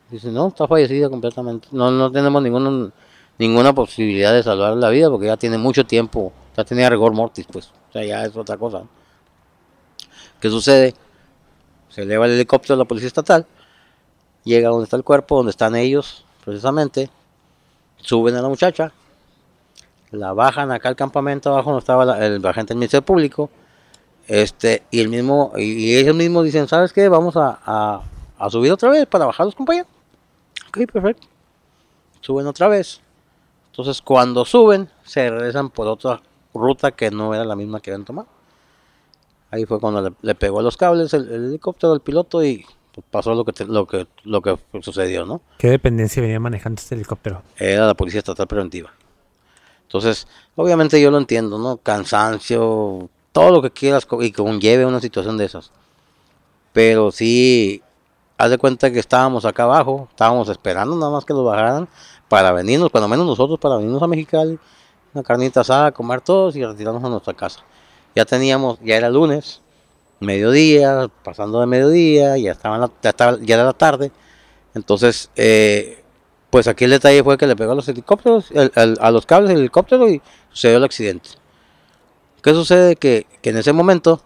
dice, no, está fallecida completamente. No, no tenemos ninguna, ninguna posibilidad de salvar la vida porque ya tiene mucho tiempo, ya tenía rigor mortis, pues. O sea, ya es otra cosa. ¿Qué sucede? Se eleva el helicóptero de la policía estatal, llega donde está el cuerpo, donde están ellos, precisamente, suben a la muchacha, la bajan acá al campamento abajo donde estaba el agente del Ministerio Público, este, y el mismo, y, ellos mismos dicen, ¿sabes qué? Vamos a- a subir otra vez para bajar los compañeros. Ok, perfecto. Suben otra vez. Entonces cuando suben, se regresan por otra ruta que no era la misma que habían tomado. Ahí fue cuando le, le pegó a los cables el, el helicóptero al piloto y pues, pasó lo que, te- lo que lo que sucedió, ¿no? ¿Qué dependencia venía manejando este helicóptero? era la Policía Estatal Preventiva. Entonces, obviamente yo lo entiendo, ¿no? Cansancio, todo lo que quieras y que conlleve una situación de esas. Pero sí, haz de cuenta que estábamos acá abajo, estábamos esperando nada más que los bajaran para venirnos, cuando menos nosotros, para venirnos a Mexicali, una carnita asada, comer todos y retirarnos a nuestra casa. Ya teníamos, ya era lunes, mediodía, pasando de mediodía, ya, la- ya, estaba- ya era la tarde. Entonces, eh, pues aquí el detalle fue que le pegó a los helicópteros, el- el- a los cables del helicóptero y sucedió el accidente. ¿Qué sucede? Que, que en ese momento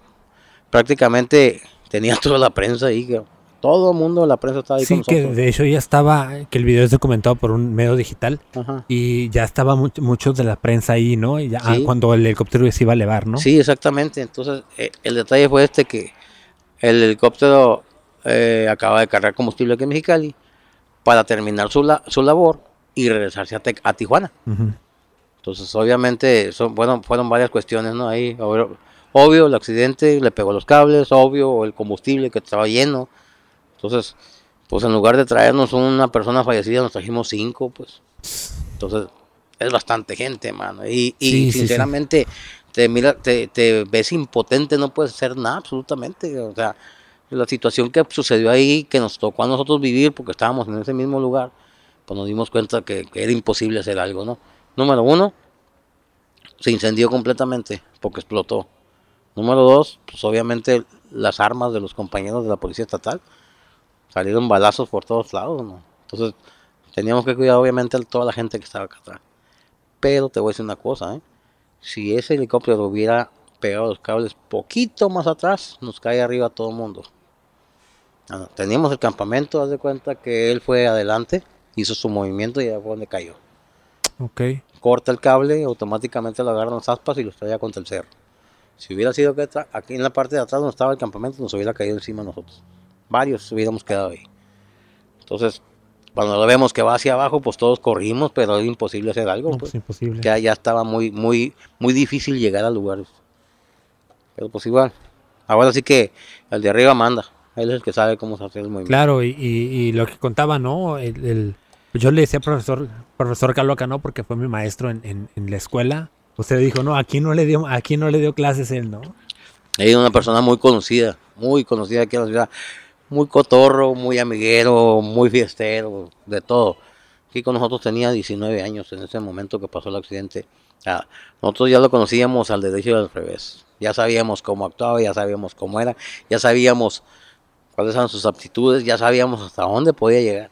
prácticamente tenía [laughs] toda la prensa ahí, todo el mundo la prensa estaba ahí Sí, con que nosotros. de hecho ya estaba, que el video es documentado por un medio digital Ajá. y ya estaba mu- muchos de la prensa ahí, ¿no? Y ya, ah, cuando el helicóptero se iba a elevar, ¿no? Sí, exactamente. Entonces, eh, el detalle fue este que el helicóptero eh, acaba de cargar combustible aquí en Mexicali para terminar su, la- su labor y regresarse a, Te- a Tijuana. Entonces, obviamente, son, bueno, fueron varias cuestiones, ¿no? Ahí, obvio, obvio, el accidente le pegó los cables, obvio, el combustible que estaba lleno. Entonces, pues en lugar de traernos una persona fallecida, nos trajimos cinco, pues. Entonces, es bastante gente, mano. Y, y Sí, sí, sí. sinceramente, te mira, te, te ves impotente, no puedes hacer nada, absolutamente. O sea, la situación que sucedió ahí, que nos tocó a nosotros vivir, porque estábamos en ese mismo lugar, pues nos dimos cuenta que, que era imposible hacer algo, ¿no? Número uno, se incendió completamente porque explotó. Número dos, pues obviamente las armas de los compañeros de la policía estatal salieron balazos por todos lados, ¿no? Entonces teníamos que cuidar obviamente a toda la gente que estaba acá atrás. Pero te voy a decir una cosa, ¿eh? Si ese helicóptero hubiera pegado los cables poquito más atrás, nos cae arriba todo el mundo. Ah, no, Teníamos el campamento, haz de cuenta que él fue adelante, hizo su movimiento y ya fue donde cayó Ok. corta el cable, automáticamente lo agarran las aspas y los traía contra el cerro. Si hubiera sido que aquí en la parte de atrás donde estaba el campamento, nos hubiera caído encima a nosotros. Varios hubiéramos quedado ahí. Entonces, cuando lo vemos que va hacia abajo, pues todos corrimos, pero es imposible hacer algo. No, pues, pues imposible. que ya estaba muy, muy, muy difícil llegar a lugares. Pero pues igual. Ahora sí que el de arriba manda. Él es el que sabe cómo se hace el movimiento. Claro, y, y- y lo que contaba, ¿no? El, el- yo le decía profesor, profesor Caloca, ¿no? Porque fue mi maestro en, en- en la escuela. Usted dijo, no, aquí no le dio, aquí no le dio clases él, ¿no? Es una persona muy conocida, muy conocida aquí en la ciudad. Muy cotorro, muy amiguero, muy fiestero, de todo. Con nosotros tenía 19 años en ese momento que pasó el accidente. Ah, nosotros ya lo conocíamos al derecho y al revés. Ya sabíamos cómo actuaba, ya sabíamos cómo era, ya sabíamos cuáles eran sus aptitudes, ya sabíamos hasta dónde podía llegar.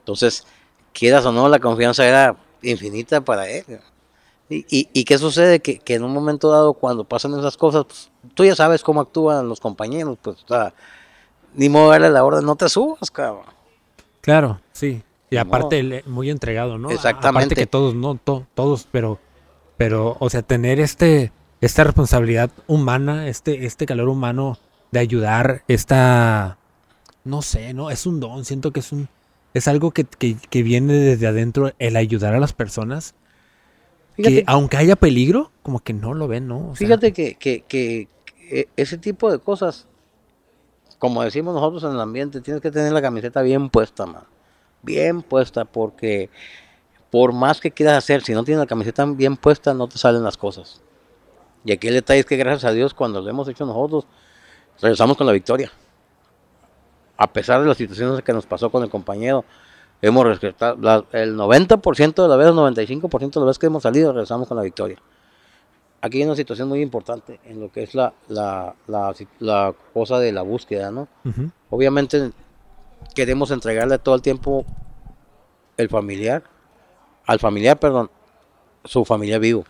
Entonces, quieras o no, la confianza era infinita para él. ¿Y, y, qué sucede? Que, que en un momento dado, cuando pasan esas cosas, pues, tú ya sabes cómo actúan los compañeros, pues, o ni modo darle la orden, no te subas, cabrón. Claro, sí. Y aparte, él, eh, muy entregado, ¿no? Exactamente. Aparte que todos, no To- todos, pero, pero, o sea, tener este, esta responsabilidad humana, este, este calor humano de ayudar, esta, no sé, ¿no? Es un don, siento que es un, es algo que, que, que viene desde adentro, el ayudar a las personas, Fíjate, que aunque haya peligro, como que no lo ven, ¿no? O sea, fíjate que, que, que- que ese tipo de cosas, como decimos nosotros en el ambiente, tienes que tener la camiseta bien puesta, man. Bien puesta, porque por más que quieras hacer, si no tienes la camiseta bien puesta, no te salen las cosas. Y aquí el detalle es que gracias a Dios, cuando lo hemos hecho nosotros, regresamos con la victoria. A pesar de las situaciones que nos pasó con el compañero, hemos respetado la- el 90% de las veces, 95% de las veces que hemos salido, regresamos con la victoria. Aquí hay una situación muy importante en lo que es la, la, la, la cosa de la búsqueda, ¿no? Obviamente queremos entregarle todo el tiempo el familiar, al familiar, perdón, su familiar vivo.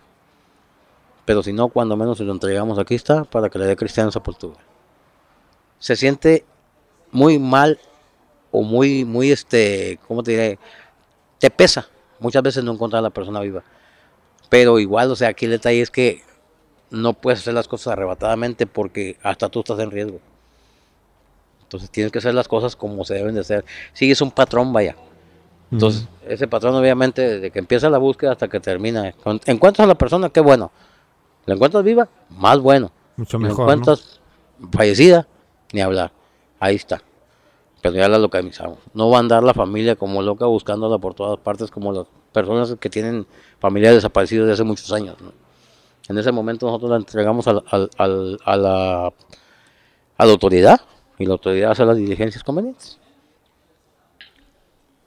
Pero si no, cuando menos se lo entregamos, aquí está, para que le dé cristiano sepultura. Se siente muy mal o muy, muy, este, ¿cómo te diré? Te pesa muchas veces no encontrar a la persona viva. Pero igual, o sea, aquí el detalle es que no puedes hacer las cosas arrebatadamente porque hasta tú estás en riesgo. Entonces tienes que hacer las cosas como se deben de hacer. Sigues un patrón, vaya. Entonces, ese patrón obviamente desde que empieza la búsqueda hasta que termina. Encuentras a la persona, qué bueno. La encuentras viva, más bueno. mucho la mejor, ¿no? encuentras fallecida, ni hablar. Ahí está. Pero ya la localizamos. No va a andar la familia como loca buscándola por todas partes como las personas que tienen familiares desaparecidos de hace muchos años. ¿no? En ese momento nosotros la entregamos al- al- al- a, la, a la autoridad y la autoridad hace las diligencias convenientes.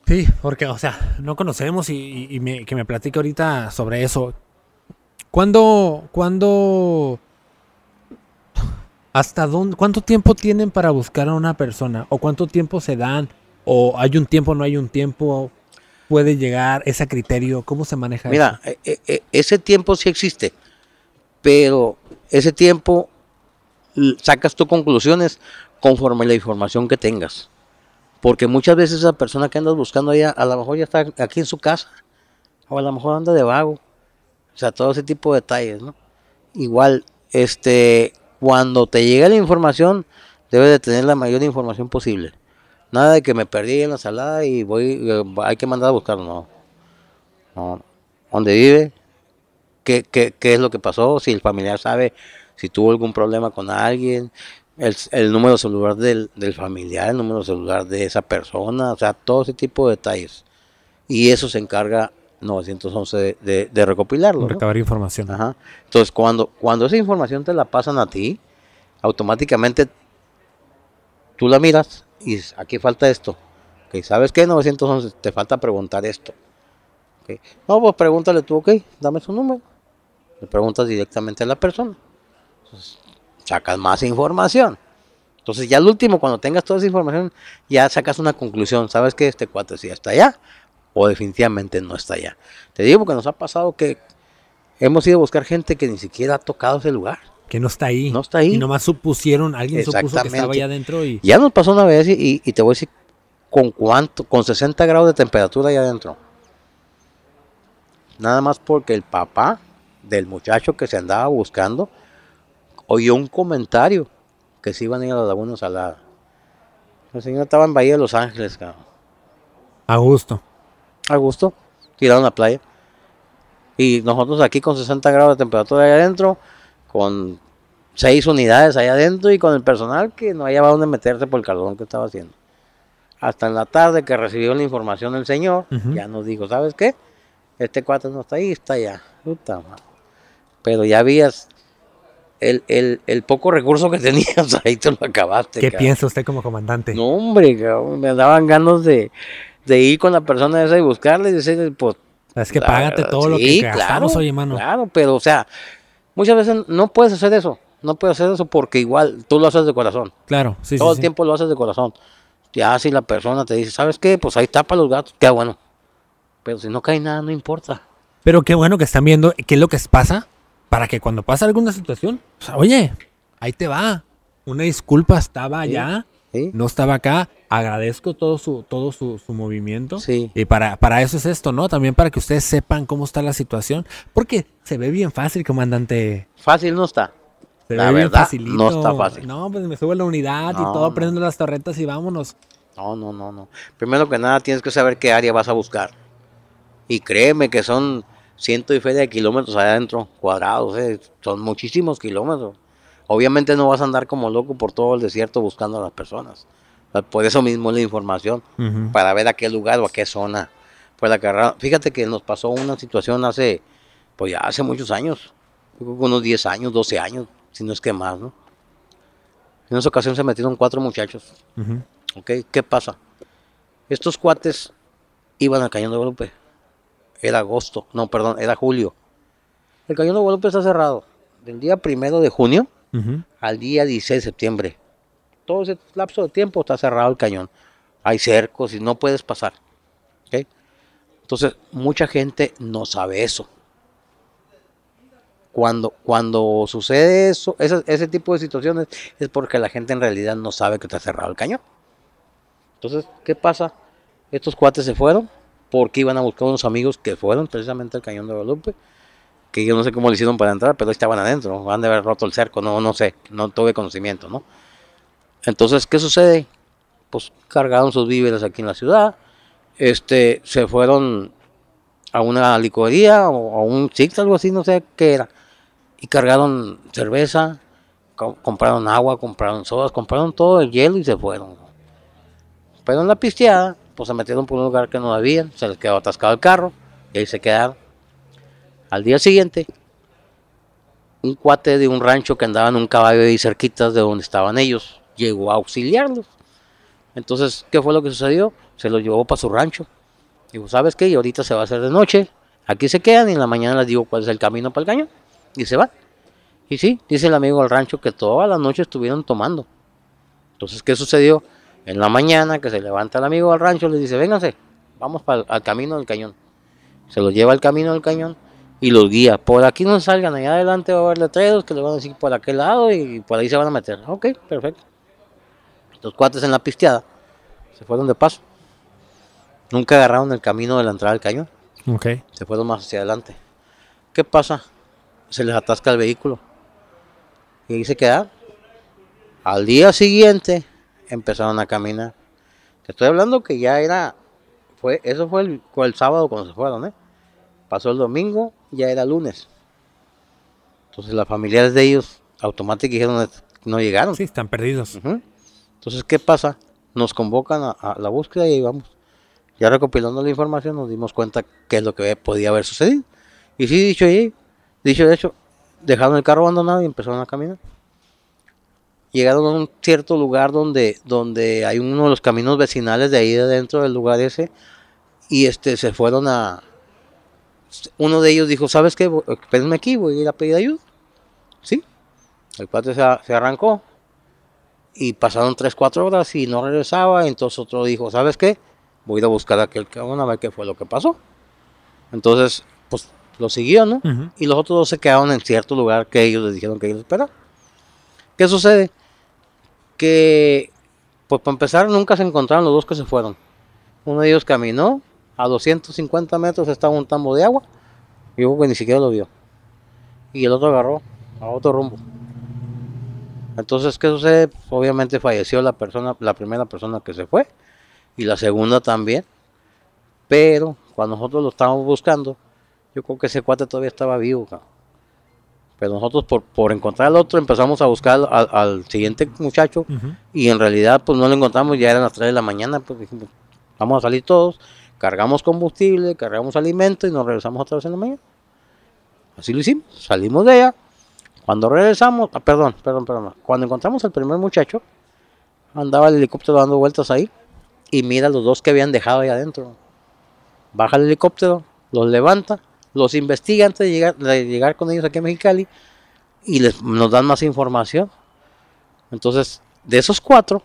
Sí, porque, o sea, no conocemos y, y- y me- que me platique ahorita sobre eso. ¿Cuándo, cuándo, hasta dónde, cuánto tiempo tienen para buscar a una persona? ¿O cuánto tiempo se dan? ¿O hay un tiempo, no hay un tiempo? ¿Puede llegar ese criterio? ¿Cómo se maneja Mira, e- e- e- ese tiempo sí existe, pero ese tiempo sacas tus conclusiones conforme la información que tengas. Porque muchas veces esa persona que andas buscando allá, a lo mejor ya está aquí en su casa, o a lo mejor anda de vago. O sea, todo ese tipo de detalles, ¿no? Igual, este, cuando te llega la información, debes de tener la mayor información posible. Nada de que me perdí en la salada y voy, eh, hay que mandar a buscarlo, no. No. ¿Dónde vive? ¿Qué, qué, qué es lo que pasó? Si el familiar sabe si tuvo algún problema con alguien, el, el número celular del, del familiar, el número celular de esa persona, o sea, todo ese tipo de detalles. Y eso se encarga 911 de, de- de recopilarlo. ¿no? Recabar información. Ajá. Entonces, cuando, cuando esa información te la pasan a ti, automáticamente tú la miras y dices, aquí falta esto. Ok, ¿Sabes qué? 911, te falta preguntar esto. Ok, No, pues pregúntale tú, ok, dame su número. Le preguntas directamente a la persona. Entonces, sacas más información. Entonces, ya al último, cuando tengas toda esa información, ya sacas una conclusión. ¿Sabes que este cuate sí está allá? O definitivamente no está allá. Te digo porque nos ha pasado que hemos ido a buscar gente que ni siquiera ha tocado ese lugar. Que no está ahí. No está ahí. Y nomás supusieron, alguien supuso que estaba ahí adentro y... Ya nos pasó una vez y, y- y te voy a decir con cuánto, con 60 grados de temperatura allá adentro. Nada más porque el papá del muchacho que se andaba buscando oyó un comentario que se iban a ir a la Laguna Salada. El señor estaba en Bahía de Los Ángeles, cabrón. A gusto. a gusto, tiraron a la playa. Y nosotros aquí con 60 grados de temperatura ahí adentro, con seis unidades allá adentro y con el personal que no hallaba dónde meterse por el calor que estaba haciendo. Hasta en la tarde que recibió la información el señor, ya nos dijo, ¿sabes qué? Este cuate no está ahí, está allá. Puta madre. Pero ya habías el, el, el poco recurso que [laughs] tenías, ahí te lo acabaste. ¿Qué cabrón. piensa usted como comandante? No, hombre, cabrón, me daban ganas de, de ir con la persona esa y buscarle y decirle, pues, es que la págate todo lo que gastamos, oye, mano. Claro, pero o sea, muchas veces no puedes hacer eso. No puedes hacer eso porque igual tú lo haces de corazón. Claro, sí, Todo sí, el sí. tiempo lo haces de corazón. Ya si la persona te dice, ¿sabes qué? Pues ahí está para los gatos, qué bueno. Pero si no cae nada, no importa. Pero qué bueno que están viendo qué es lo que pasa para que cuando pasa alguna situación, o sea, oye, ahí te va. Una disculpa, estaba allá, ¿sí? no estaba acá. Agradezco todo su, todo su, su movimiento. Sí. Y para, para eso es esto, ¿no? También para que ustedes sepan cómo está la situación. Porque se ve bien fácil, comandante. Fácil no está. Se La ve bien verdad, facilito. no está fácil. No, pues me subo a la unidad y todo, no. prendo las torretas y vámonos. No, no, no, no. Primero que nada tienes que saber qué área vas a buscar. Y créeme que son ciento y feria de kilómetros allá adentro, cuadrados, eh, son muchísimos kilómetros. Obviamente no vas a andar como loco por todo el desierto buscando a las personas. O sea, Por eso mismo la información, para ver a qué lugar o a qué zona fue la carrera. Fíjate que nos pasó una situación hace, pues ya hace muchos años, unos 10 años, 12 años, si no es que más, ¿no? En esa ocasión se metieron cuatro muchachos. ¿Ok? ¿Qué pasa? Estos cuates iban al Cañón de Guadalupe. Era agosto, no, perdón, era julio. El Cañón de Guadalupe está cerrado del día primero de junio al día 16 de septiembre. Todo ese lapso de tiempo está cerrado el cañón. Hay cercos y no puedes pasar. ¿ok? Entonces, mucha gente no sabe eso. Cuando, cuando sucede eso, ese, ese tipo de situaciones, es porque la gente en realidad no sabe que está cerrado el cañón. Entonces, ¿qué pasa? Estos cuates se fueron porque iban a buscar unos amigos que fueron precisamente al cañón de Guadalupe que yo no sé cómo le hicieron para entrar, pero estaban adentro, van de haber roto el cerco, no, no sé, no tuve conocimiento, ¿no? Entonces, ¿qué sucede? Pues cargaron sus víveres aquí en la ciudad, este, se fueron a una licorería o a un Six, algo así, no sé qué era, y cargaron cerveza, co- compraron agua, compraron sodas, compraron todo el hielo y se fueron. Pero en la pisteada, pues se metieron por un lugar que no había, se les quedó atascado el carro y ahí se quedaron. Al día siguiente, un cuate de un rancho que andaba en un caballo ahí cerquitas de donde estaban ellos, llegó a auxiliarlos. Entonces, ¿qué fue lo que sucedió? Se los llevó para su rancho. Dijo, ¿sabes qué? Y ahorita se va a hacer de noche. Aquí se quedan y en la mañana les digo cuál es el camino para el cañón. Y se van. Y sí, dice el amigo del rancho que toda la noche estuvieron tomando. Entonces, ¿qué sucedió? En la mañana que se levanta el amigo del rancho, le dice, vénganse, vamos para al camino del cañón. Se los lleva al camino del cañón y los guía. Por aquí no salgan, allá adelante va a haber letreros que les van a decir por aquel lado y por ahí se van a meter. Ok, perfecto. Los cuates en la pisteada se fueron de paso. Nunca agarraron el camino de la entrada del cañón. Ok. Se fueron más hacia adelante. ¿Qué pasa? Se les atasca el vehículo. Y ahí se quedaron. Al día siguiente empezaron a caminar. Te estoy hablando que ya era. fue Eso fue el, fue el sábado cuando se fueron, ¿eh? Pasó el domingo, ya era lunes. Entonces las familiares de ellos automáticamente dijeron no llegaron. Sí, están perdidos. Ujú. Entonces, ¿qué pasa? Nos convocan a, a la búsqueda y ahí vamos. Ya recopilando la información nos dimos cuenta qué es lo que podía haber sucedido. Y sí, dicho ahí, dicho de hecho, dejaron el carro abandonado y empezaron a caminar. Llegaron a un cierto lugar donde, donde hay uno de los caminos vecinales de ahí de dentro del lugar ese y este se fueron a uno de ellos dijo, ¿sabes qué? Espérenme aquí, voy a ir a pedir ayuda. Sí. El cuate se, arrancó y pasaron 3, 4 horas y no regresaba. Entonces otro dijo, ¿sabes qué? Voy a ir a buscar a aquel cabrón a ver qué fue lo que pasó. Entonces, pues lo siguió, ¿no? Ujú. Y los otros dos se quedaron en cierto lugar que ellos les dijeron que ellos esperaban. ¿Qué sucede? Que, pues para empezar, nunca se encontraron los dos que se fueron. Uno de ellos caminó a 250 metros, estaba un tambo de agua. Y yo que ni siquiera lo vio. Y el otro agarró a otro rumbo. Entonces, ¿qué sucede? Pues, obviamente falleció la persona, la primera persona que se fue. Y la segunda también. Pero cuando nosotros lo estábamos buscando, yo creo que ese cuate todavía estaba vivo. Pero nosotros por, por encontrar al otro empezamos a buscar al, al siguiente muchacho y en realidad pues no lo encontramos, ya eran las 3 de la mañana, pues dijimos, vamos a salir todos, cargamos combustible, cargamos alimento y nos regresamos otra vez en la mañana. Así lo hicimos, salimos de ella. Cuando regresamos, ah, perdón, perdón, perdón, cuando encontramos al primer muchacho, andaba el helicóptero dando vueltas ahí y mira los dos que habían dejado ahí adentro. Baja el helicóptero, los levanta, los investiga antes de llegar, de llegar con ellos aquí a Mexicali y les, nos dan más información. Entonces, de esos cuatro,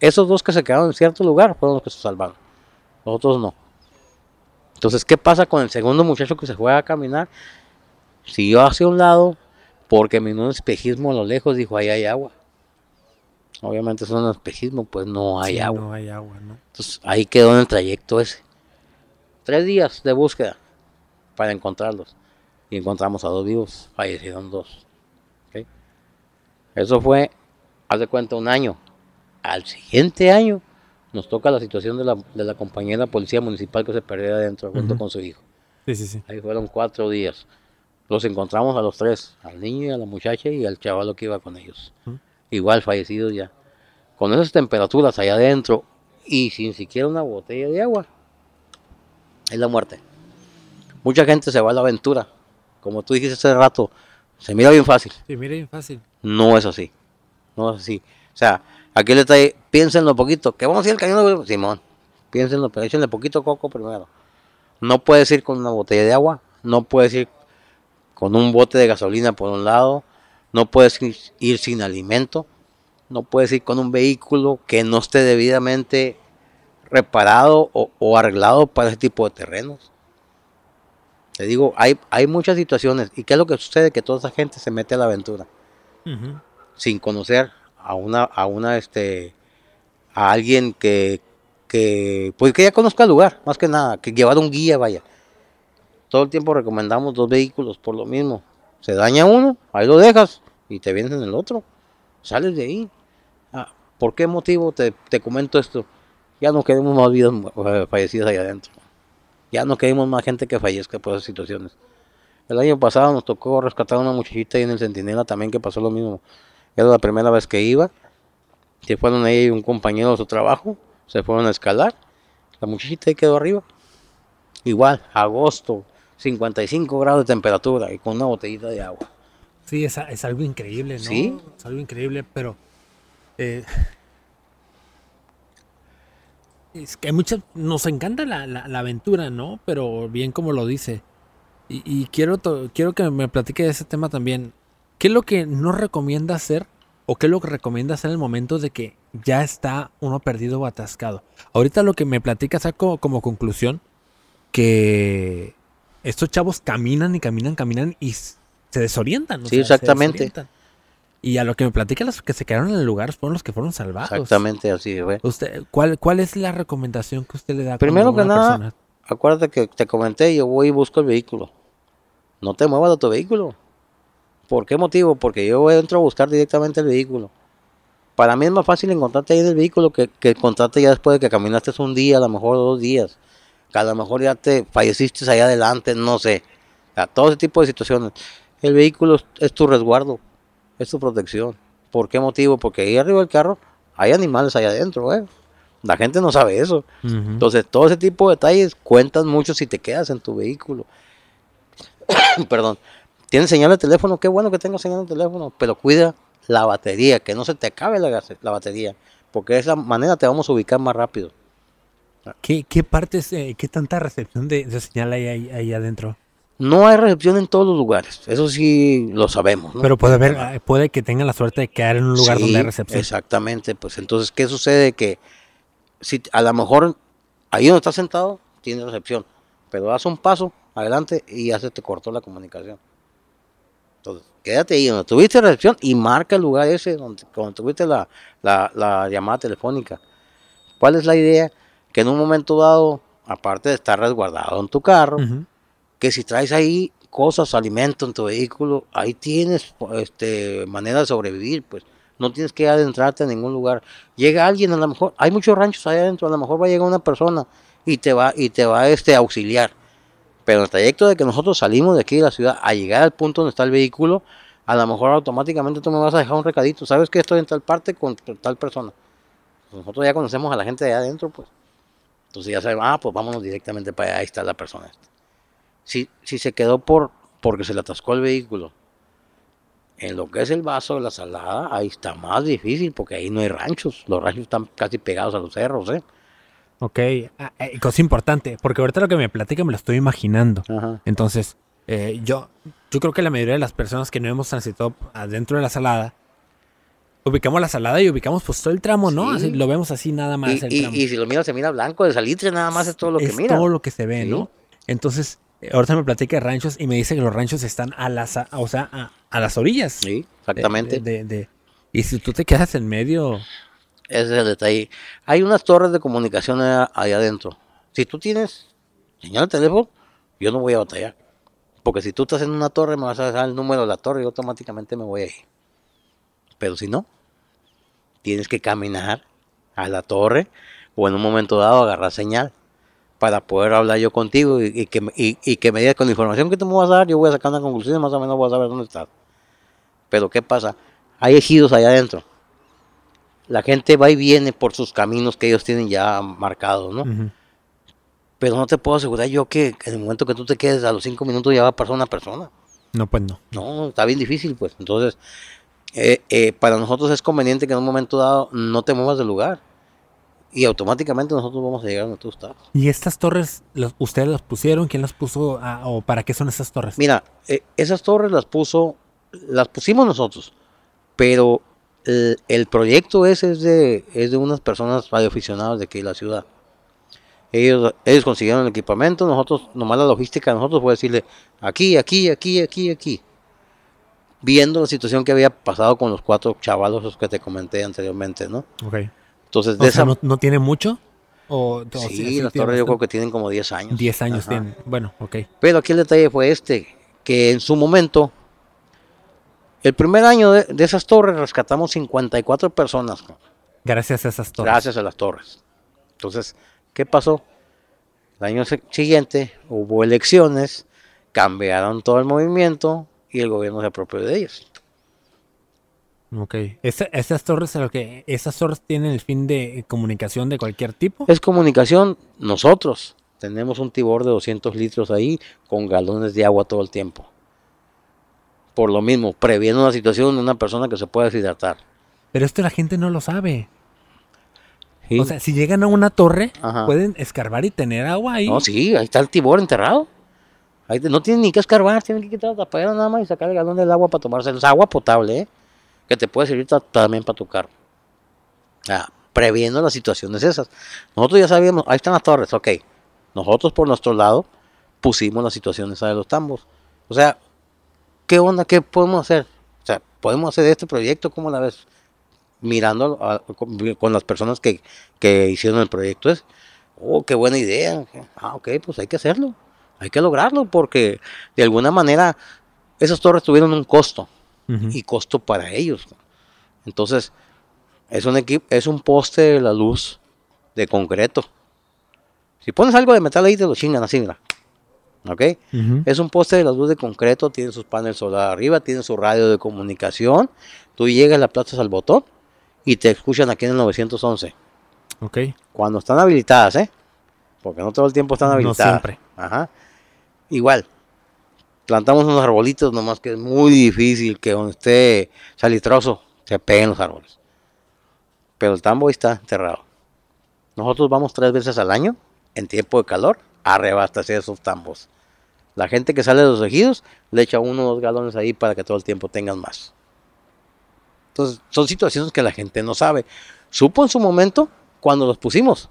esos dos que se quedaron en cierto lugar fueron los que se salvaron. Los otros no. Entonces, ¿qué pasa con el segundo muchacho que se fue a caminar? Siguió hacia un lado porque miró un espejismo a lo lejos, dijo, ahí hay agua. Obviamente es un espejismo, pues no hay Sí, agua. No hay agua, ¿no? Entonces ahí quedó en el trayecto ese. Tres días de búsqueda para encontrarlos. Y encontramos a dos vivos, fallecieron dos. ¿ok? Eso fue, haz de cuenta, un año. Al siguiente año nos toca la situación de la, de la compañera policía municipal que se perdió adentro junto Ujú. con su hijo. Sí, sí, sí. Ahí fueron cuatro días. Los encontramos a los tres, al niño y a la muchacha y al chavalo que iba con ellos. Ujú. Igual fallecidos ya. Con esas temperaturas allá adentro y sin siquiera una botella de agua, es la muerte. Mucha gente se va a la aventura. Como tú dijiste hace rato, se mira bien fácil. Sí, mire, bien fácil. No es así. No es así. O sea, aquí le trae, piénsenlo poquito, que vamos a ir al cañón de Simón. Piénsenlo, pero échenle poquito coco primero. No puedes ir con una botella de agua, no puedes ir con un bote de gasolina por un lado, no puedes ir, ir sin alimento, no puedes ir con un vehículo que no esté debidamente reparado o, o arreglado para ese tipo de terrenos. Te digo, hay, hay muchas situaciones. ¿Y qué es lo que sucede? Que toda esa gente se mete a la aventura sin conocer a una, a una, este, a alguien que, que, pues que ya conozca el lugar, más que nada, que llevar un guía, vaya. Todo el tiempo recomendamos dos vehículos por lo mismo. Se daña uno, ahí lo dejas y te vienes en el otro. Sales de ahí. Ah, ¿Por qué motivo te, te comento esto? Ya no queremos más vidas eh, fallecidas allá adentro. Ya no queremos más gente que fallezca por esas situaciones. El año pasado nos tocó rescatar a una muchachita ahí en el Centinela también que pasó lo mismo. Era la primera vez que iba. Se fueron ella y un compañero de su trabajo. Se fueron a escalar. La muchachita ahí quedó arriba. Igual, agosto, 55 grados de temperatura y con una botellita de agua. Sí, es, a- es algo increíble, ¿no? Sí. Es algo increíble, pero eh, es que hay muchas, nos encanta la, la- la aventura, ¿no? Pero bien como lo dice. Y, y quiero, to- quiero que me platique de ese tema también. ¿Qué es lo que no recomienda hacer o qué es lo que recomienda hacer en el momento de que ya está uno perdido o atascado? Ahorita lo que me platica saco como conclusión que estos chavos caminan y caminan, caminan y se desorientan. Sí, sea, se exactamente. desorientan. Y a lo que me platica los que se quedaron en el lugar fueron los que fueron salvados. Exactamente así fue. Usted, ¿cuál, ¿Cuál es la recomendación que usted le da? Primero que nada, persona- Acuérdate que te comenté, yo voy y busco el vehículo. No te muevas de tu vehículo. ¿Por qué motivo? Porque yo entro a buscar directamente el vehículo. Para mí es más fácil encontrarte ahí en el vehículo que, que encontrarte ya después de que caminaste un día, a lo mejor dos días. Que a lo mejor ya te falleciste allá adelante, no sé. Sea, todo ese tipo de situaciones. El vehículo es tu resguardo, es tu protección. ¿Por qué motivo? Porque ahí arriba del carro hay animales allá adentro, ¿eh? La gente no sabe eso. Entonces, todo ese tipo de detalles cuentan mucho si te quedas en tu vehículo. [coughs] Perdón. ¿Tienes señal de teléfono? Qué bueno que tengas señal de teléfono, pero cuida la batería, que no se te acabe la, la batería, porque de esa manera te vamos a ubicar más rápido. ¿Qué, qué partes, eh, qué tanta recepción de, de señal hay ahí, ahí adentro? No hay recepción en todos los lugares, eso sí lo sabemos. ¿no? Pero puede haber, eh, puede que tengan la suerte de quedar en un lugar Sí, donde hay recepción. Exactamente, pues entonces, ¿qué sucede? Que si a lo mejor ahí donde estás sentado tiene recepción, pero das un paso adelante y ya se te cortó la comunicación. Entonces, quédate ahí donde tuviste recepción y marca el lugar ese donde, donde tuviste la, la- la llamada telefónica. ¿Cuál es la idea? Que en un momento dado, aparte de estar resguardado en tu carro. Que si traes ahí cosas, alimento en tu vehículo, ahí tienes este, manera de sobrevivir, pues no tienes que adentrarte a ningún lugar. Llega alguien, a lo mejor, hay muchos ranchos allá adentro, a lo mejor va a llegar una persona y te va, y te va este, a auxiliar. Pero el trayecto de que nosotros salimos de aquí de la ciudad a llegar al punto donde está el vehículo, a lo mejor automáticamente tú me vas a dejar un recadito. ¿Sabes que estoy en tal parte con tal persona? Nosotros ya conocemos a la gente de allá adentro, pues. Entonces ya sabemos, ah, pues vámonos directamente para allá, ahí está la persona. Si, si se quedó por porque se le atascó el vehículo, en lo que es el vaso de la salada, ahí está más difícil porque ahí no hay ranchos. Los ranchos están casi pegados a los cerros, ¿eh? Ok, ah, eh, cosa importante, porque ahorita lo que me platica me lo estoy imaginando. Ajá. Entonces, eh, yo, yo creo que la mayoría de las personas que no hemos transitado adentro de la salada, ubicamos la salada y ubicamos pues todo el tramo, ¿no? Sí. Así, lo vemos así nada más. Y, el y- tramo. y si lo miras, se mira blanco de salitre, nada más es todo lo que es mira. todo lo que se ve, Sí. ¿no? Entonces, ahorita me platica de ranchos y me dice que los ranchos están a las, a- o sea, a, a las orillas. Sí, exactamente. de- de- de- y si tú te quedas en medio, Ese es el detalle. Hay unas torres de comunicación allá, allá adentro. Si tú tienes señal de teléfono, yo no voy a batallar. Porque si tú estás en una torre, me vas a dejar el número de la torre y automáticamente me voy a ir. Pero si no, tienes que caminar a la torre o en un momento dado agarrar señal para poder hablar yo contigo y, y que, y- y que me digas con la información que tú me vas a dar, yo voy a sacar una conclusión y más o menos voy a saber dónde estás. Pero ¿qué pasa? Hay ejidos allá adentro. La gente va y viene por sus caminos que ellos tienen ya marcados, ¿no? ujú, Pero no te puedo asegurar yo que en el momento que tú te quedes a los cinco minutos ya va a pasar una persona. no, pues no. No, está bien difícil, pues. Entonces, eh, eh, para nosotros es conveniente que en un momento dado no te muevas del lugar. Y automáticamente nosotros vamos a llegar donde tú estás. ¿Y estas torres, los- ustedes las pusieron? ¿Quién las puso? ah, ¿O para qué son estas torres? Mira, eh, esas torres las puso, las pusimos nosotros, pero el, el proyecto ese es de, es de unas personas radioaficionadas de aquí de la ciudad. Ellos, ellos consiguieron el equipamiento, nosotros, nomás la logística, de nosotros fue decirle aquí, aquí, aquí, aquí, aquí. Viendo la situación que había pasado con los cuatro chavalos que te comenté anteriormente, ¿no? Ok. Entonces, O de sea, esa... ¿no, no tiene mucho? ¿O, o sí, las torres yo creo que tienen como 10 años. 10 años Ajá. tienen. Bueno, ok. Pero aquí el detalle fue este, que en su momento, el primer año de, de esas torres rescatamos 54 personas. Gracias a esas torres. gracias a las torres. Entonces, ¿qué pasó? El año siguiente hubo elecciones, cambiaron todo el movimiento y el gobierno se apropió de ellas. Ok. Esa- esas torres, a lo que, esas torres tienen el fin de comunicación de cualquier tipo. Es comunicación, nosotros tenemos un tibor de 200 litros ahí con galones de agua todo el tiempo. Por lo mismo, previene una situación de una persona que se pueda deshidratar. Pero esto la gente no lo sabe. ¿sí? O sea, si llegan a una torre, Ajá. pueden escarbar y tener agua ahí. No, sí, ahí está el tibor enterrado. Ahí te- no tienen ni que escarbar, tienen que quitar la tapadera nada más y sacar el galón del agua para tomarse. Es agua potable, ¿eh? Que te puede servir ta- también para tu carro. Ah, previendo las situaciones esas. Nosotros ya sabíamos, ahí están las torres, ok. Nosotros por nuestro lado pusimos las situaciones de los tambos. O sea, ¿qué onda? ¿Qué podemos hacer? O sea, podemos hacer este proyecto, ¿cómo la ves? Mirando con, con las personas que, que hicieron el proyecto. Es, oh, qué buena idea. Ah, ok, pues hay que hacerlo. Hay que lograrlo porque de alguna manera esas torres tuvieron un costo Y costo para ellos. Entonces, es un equipo, es un poste de la luz de concreto. Si pones algo de metal ahí, te lo chingan así, mira. ¿Ok? Es un poste de la luz de concreto, tiene sus paneles solares arriba, tiene su radio de comunicación. Tú llegas, le aplastas al botón y te escuchan aquí en el 911. Ok. Cuando están habilitadas, ¿eh? Porque no todo el tiempo están No habilitadas. siempre. Ajá. Igual. Plantamos unos arbolitos, nomás que es muy difícil que donde esté salitroso se peguen los árboles. Pero el tambo está enterrado. Nosotros vamos tres veces al año, en tiempo de calor, a reabastecer esos tambos. La gente que sale de los ejidos le echa uno o dos galones ahí para que todo el tiempo tengan más. Entonces, son situaciones que la gente no sabe. Supo en su momento cuando los pusimos.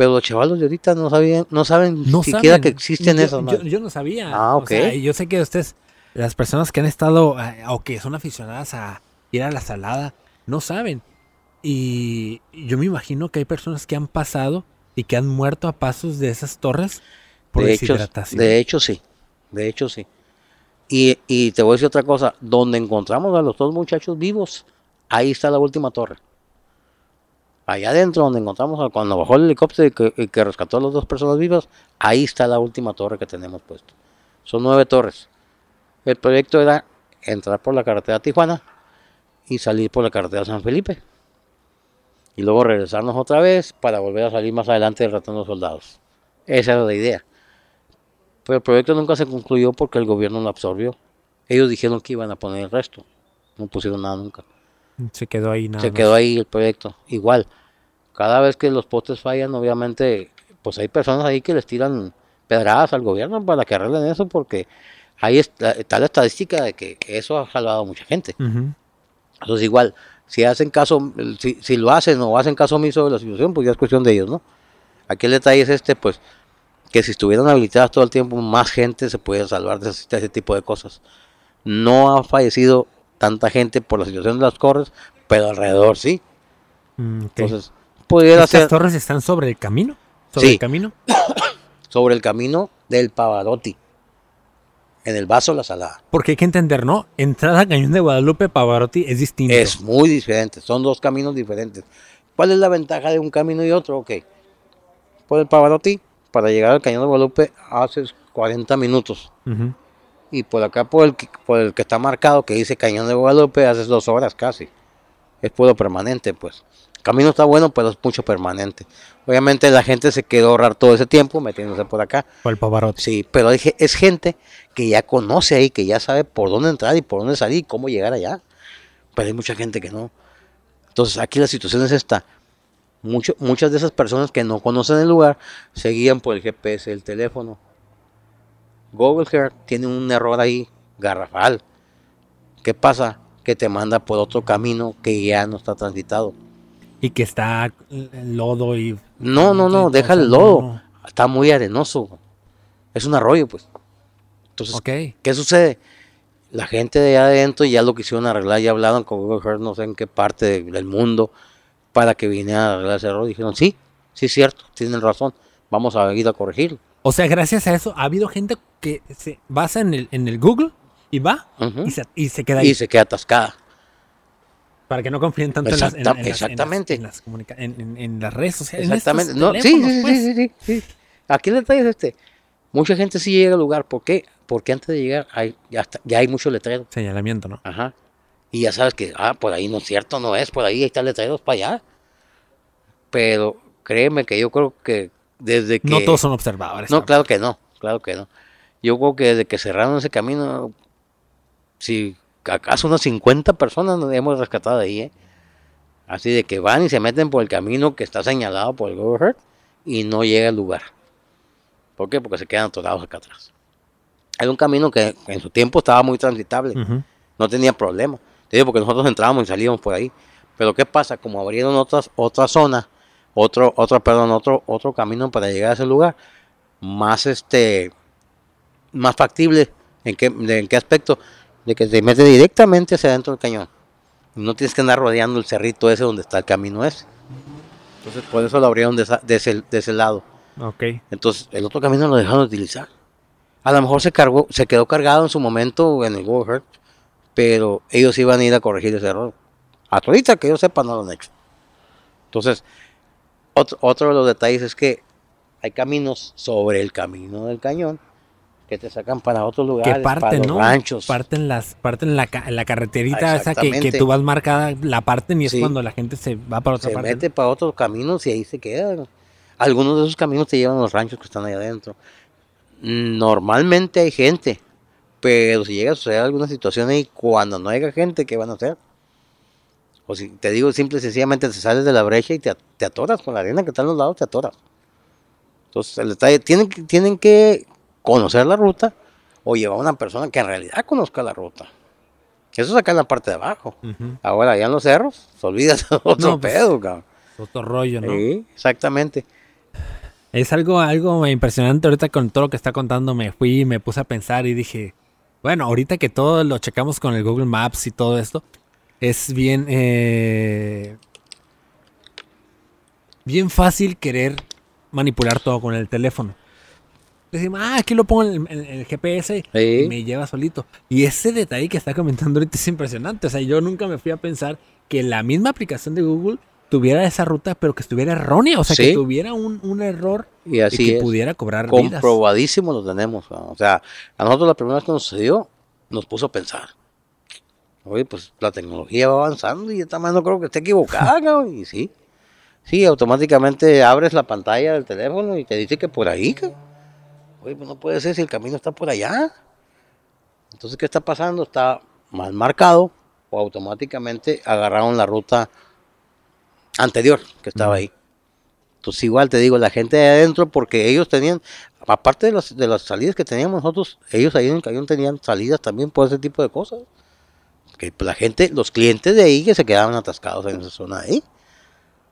Pero los chavalos de ahorita no sabían, no saben No siquiera saben. que existen yo, esos. ¿no? Yo, yo no sabía. Ah, O sea, ok. yo sé que ustedes, las personas que han estado eh, o que son aficionadas a ir a la salada, no saben. Y yo me imagino que hay personas que han pasado y que han muerto a pasos de esas torres por de, hecho, deshidratación. de hecho, sí. De hecho, sí. Y, y te voy a decir otra cosa. Donde encontramos a los dos muchachos vivos, ahí está la última torre. Allá adentro, donde encontramos, cuando bajó el helicóptero y que, rescató a las dos personas vivas, ahí está la última torre que tenemos puesto. Son nueve torres. El proyecto era entrar por la carretera Tijuana y salir por la carretera San Felipe. Y luego regresarnos otra vez para volver a salir más adelante del ratón de los soldados. Esa era la idea. Pero el proyecto nunca se concluyó porque el gobierno lo absorbió. Ellos dijeron que iban a poner el resto. No pusieron nada nunca. Se quedó ahí nada se más. quedó ahí el proyecto. Igual, cada vez que los postes fallan, obviamente, pues hay personas ahí que les tiran pedradas al gobierno para que arreglen eso porque ahí está, está la estadística de que eso ha salvado a mucha gente. Entonces igual, si hacen caso, si, si lo hacen o hacen caso omiso de la situación, pues ya es cuestión de ellos, ¿no? Aquí el detalle es este, pues, que si estuvieran habilitadas todo el tiempo, más gente se puede salvar de ese, de ese tipo de cosas. No ha fallecido tanta gente por la situación de las corres, pero alrededor sí. Mm. Entonces, pudiera ¿Estas ser torres están sobre el camino? ¿Sobre Sí. el camino? [coughs] sobre el camino del Pavarotti, en el vaso La Salada. Porque hay que entender, ¿no? Entrada a Cañón de Guadalupe, Pavarotti es distinto. Es muy diferente, son dos caminos diferentes. ¿Cuál es la ventaja de un camino y otro? Ok, por el Pavarotti, para llegar al Cañón de Guadalupe haces 40 minutos. Ujú. Y por acá, por el, que- por el que está marcado, que dice Cañón de Guadalupe, haces dos horas casi. Es puro permanente, pues. El camino está bueno, pero es mucho permanente. Obviamente la gente se quedó ahorrar todo ese tiempo metiéndose por acá. Por el Pavarotti. Sí, pero dije, es gente que ya conoce ahí, que ya sabe por dónde entrar y por dónde salir y cómo llegar allá. Pero hay mucha gente que no. Entonces aquí la situación es esta. Mucho- muchas de esas personas que no conocen el lugar se guían por el GPS del teléfono. Google Earth tiene un error ahí garrafal. ¿Qué pasa? Que te manda por otro camino que ya no está transitado. Y que está el lodo y... No, no, no, deja el lodo. no. Está muy arenoso. Es un arroyo, pues. Entonces, Ok. ¿Qué sucede? La gente de allá adentro ya lo quisieron arreglar, ya hablaron con Google Earth, no sé en qué parte de- del mundo, para que viniera a arreglar ese error. Dijeron, sí, sí es cierto, tienen razón, vamos a ir a corregirlo. O sea, gracias a eso ha habido gente que se basa en el, en el Google y va y, se, y se queda ahí. Y se queda atascada. Para que no confíen tanto en las, en- Exacta- en las- en las- exactamente. en las comunica- en- en- en las redes sociales. en Exactamente. No, sí, sí, pues. sí, sí, sí. Aquí el detalle es este. Mucha gente sí llega al lugar. ¿Por qué? Porque antes de llegar hay, ya, está- ya hay mucho letrero. Señalamiento, ¿no? Ajá. Y ya sabes que, ah, por ahí no es cierto, no es, por ahí está el letrero, para allá. Pero créeme que yo creo que desde que... No todos son observadores. No, claro que no, claro que no. Yo creo que desde que cerraron ese camino, si acaso unas 50 personas nos hemos rescatado de ahí, ¿eh? Así de que van y se meten por el camino que está señalado por el Google y no llega al lugar. ¿Por qué? Porque se quedan atorados acá atrás. Era un camino que en su tiempo estaba muy transitable, Ujú. no tenía problema. Te digo porque nosotros entrábamos y salíamos por ahí. Pero ¿qué pasa? Como abrieron otras, otra zona, otro, otro, perdón, otro, otro camino para llegar a ese lugar, más este, más factible, ¿en qué, de- en qué aspecto? De que te mete directamente hacia adentro del cañón. No tienes que andar rodeando el cerrito ese donde está el camino ese. Entonces por eso lo abrieron de, esa- de ese, de ese lado. Ok. Entonces el otro camino lo dejaron de utilizar. A lo mejor se cargó, se quedó cargado en su momento en el Google pero ellos iban a ir a corregir ese error. Hasta ahorita que yo sepa no lo han hecho. Entonces, otro, otro de los detalles es que hay caminos sobre el camino del cañón que te sacan para otros lugares, Que para parten, los ¿no? ranchos. Parten las, parten la, la carreterita esa que, que tú vas marcada, la parten y es Sí. cuando la gente se va para otra se parte. mete para otros caminos y ahí se queda. Algunos de esos caminos te llevan a los ranchos que están ahí adentro. Normalmente hay gente, pero si llega a suceder alguna situación ahí, cuando no haya gente, ¿qué van a hacer? O si te digo, simple y sencillamente te sales de la brecha y te, te atoras con la arena que está a los lados, te atoras. Entonces, el detalle, tienen, que- tienen que conocer la ruta o llevar a una persona que en realidad conozca la ruta. Eso es acá en la parte de abajo. Ahora, allá en los cerros, olvídate [laughs] de otro No, pues, pedo, cabrón. Otro rollo, ¿no? Sí, exactamente. Es algo, algo impresionante ahorita con todo lo que está contando. Me fui y me puse a pensar y dije, bueno, ahorita que todo lo checamos con el Google Maps y todo esto, es bien, eh, bien fácil querer manipular todo con el teléfono. Decimos, ah, aquí lo pongo en el, en el GPS Sí. y me lleva solito. Y ese detalle que está comentando ahorita es impresionante. O sea, yo nunca me fui a pensar que la misma aplicación de Google tuviera esa ruta, pero que estuviera errónea, o sea, Sí. que tuviera un, un error Y y, así que es. pudiera cobrar vidas. Comprobadísimo lo tenemos. O sea, a nosotros la primera vez que nos sucedió, nos puso a pensar. Oye, pues la tecnología va avanzando y esta manera no creo que esté equivocada, [laughs] cabrón. Y sí. Sí, automáticamente abres la pantalla del teléfono y te dice que por ahí, cabrón. Oye, pues no puede ser si el camino está por allá. Entonces, ¿qué está pasando? Está mal marcado o automáticamente agarraron la ruta anterior que estaba ahí. Entonces igual te digo, la gente de adentro, porque ellos tenían, aparte de las, de las salidas que teníamos nosotros, ellos ahí en el camión tenían salidas también por ese tipo de cosas. Que la gente, los clientes de ahí que se quedaban atascados en esa zona ahí.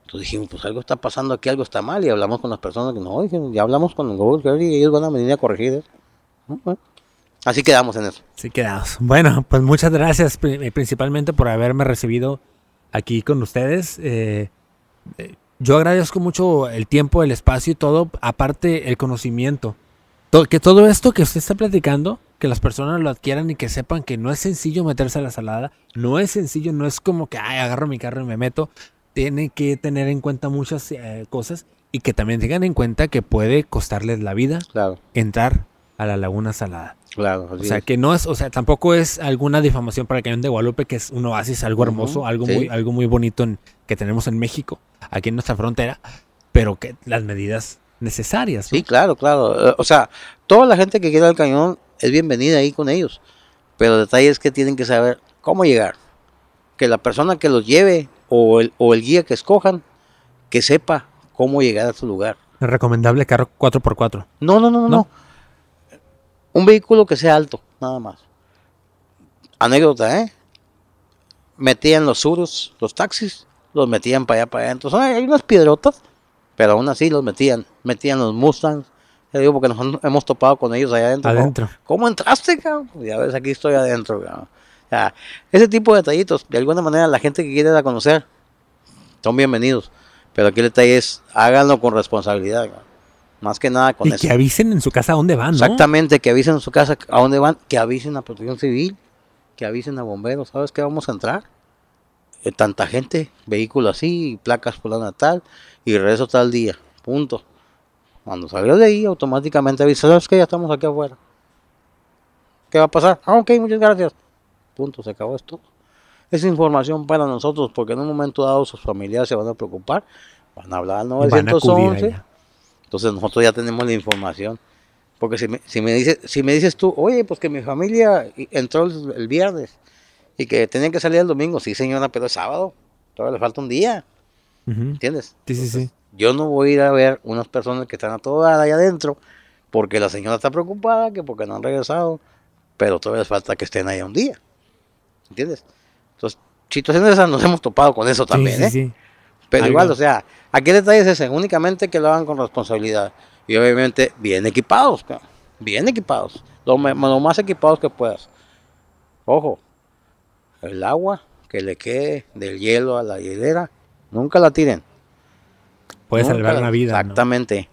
Entonces dijimos, pues algo está pasando aquí, algo está mal, y hablamos con las personas que no, dijeron, ya hablamos con el Google y ellos van a venir a corregir eso. Bueno, así quedamos en eso. Sí, quedamos. Bueno, pues muchas gracias eh, principalmente por haberme recibido aquí con ustedes. Eh, eh, yo agradezco mucho el tiempo, el espacio y todo, aparte el conocimiento. To- que todo esto que usted está platicando, que las personas lo adquieran y que sepan que no es sencillo meterse a la salada, no es sencillo, no es como que Ay, agarro mi carro y me meto. Tiene que tener en cuenta muchas eh, cosas y que también tengan en cuenta que puede costarles la vida Claro, entrar a la laguna salada. claro. O sea, es. que no es, o sea, tampoco es alguna difamación para el Cañón de Guadalupe, que es un oasis, algo hermoso, algo sí. muy, algo muy bonito en- que tenemos en México, aquí en nuestra frontera, pero que las medidas necesarias. ¿no? Sí, claro, claro. Eh, O sea, toda la gente que quiera el cañón es bienvenida ahí con ellos. Pero el detalle es que tienen que saber cómo llegar. Que la persona que los lleve o el, o el guía que escojan, que sepa cómo llegar a su lugar. Es recomendable carro 4x4. No, no, no, no, ¿No? Un vehículo que sea alto, nada más. Anécdota, ¿eh? Metían los surus, los taxis, los metían para allá, para adentro. Son- hay unas piedrotas, pero aún así los metían. Metían los Mustangs. Digo, porque nos hemos topado con ellos allá adentro. ¿Cómo entraste, cabrón? Ya ves, aquí estoy adentro, cabrón. O sea, ese tipo de detallitos, de alguna manera, la gente que quiere ir a conocer, son bienvenidos. Pero aquí el detalle es, háganlo con responsabilidad, cabrón. Más que nada con Y eso. que avisen en su casa a dónde van, ¿no? Exactamente, que avisen en su casa a dónde van, que avisen a protección civil, que avisen a bomberos, ¿sabes qué vamos a entrar? Eh, tanta gente, vehículo así, placas por la natal y regreso tal día, punto. Cuando salgas de ahí, automáticamente avisas, ¿sabes qué? Ya estamos aquí afuera. ¿Qué va a pasar? Ah, ok, muchas gracias. Punto, se acabó esto. Es información para nosotros, porque en un momento dado sus familiares se van a preocupar, van a hablar al Y van a acudir 911. allá. Entonces nosotros ya tenemos la información. Porque si me, si me, dices, si me dices tú, oye, pues que mi familia entró el, el viernes y que tenían que salir el domingo, sí señora, pero es sábado, todavía le falta un día, Ujú. ¿entiendes? Sí, sí, sí. Yo no voy a ir a ver unas personas que están a toda hora allá adentro porque la señora está preocupada, que porque no han regresado, pero todavía les falta que estén allá un día, ¿entiendes? Entonces, situaciones esas nos hemos topado con eso también, sí, ¿eh? sí, sí. Pero Algo. igual, o sea, aquí el detalle es ese, únicamente que lo hagan con responsabilidad. Y obviamente bien equipados, bien equipados. Lo más equipados que puedas. Ojo, el agua que le quede del hielo a la hielera, nunca la tiren. Puede salvar la- una vida. ¿no? Exactamente.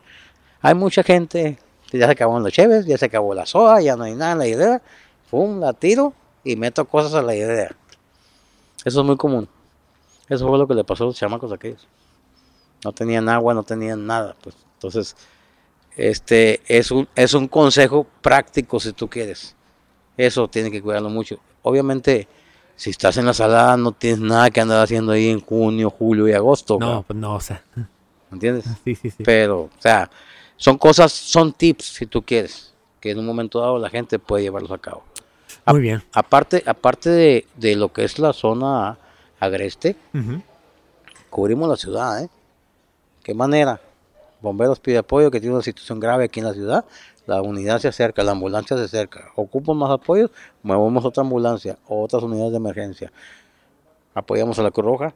Hay mucha gente que ya se acabaron los cheves, ya se acabó la soda, ya no hay nada en la hielera. Pum, la tiro y meto cosas a la hielera. Eso es muy común. Eso fue lo que le pasó a los chamacos aquellos. No tenían agua, no tenían nada. Pues entonces, este es un, es un consejo práctico si tú quieres. Eso tiene que cuidarlo mucho. Obviamente, si estás en la salada, no tienes nada que andar haciendo ahí en junio, julio y agosto. No, pues no, o sea. ¿Entiendes? Sí, sí, sí. Pero, o sea, son cosas, son tips si tú quieres, que en un momento dado la gente puede llevarlos a cabo. Muy bien. Aparte, aparte de, de lo que es la zona agreste, cubrimos la ciudad, ¿eh? ¿Qué manera? Bomberos pide apoyo que tiene una situación grave aquí en la ciudad, la unidad se acerca, la ambulancia se acerca, ocupan más apoyos, movemos otra ambulancia, otras unidades de emergencia. Apoyamos a la Cruz Roja,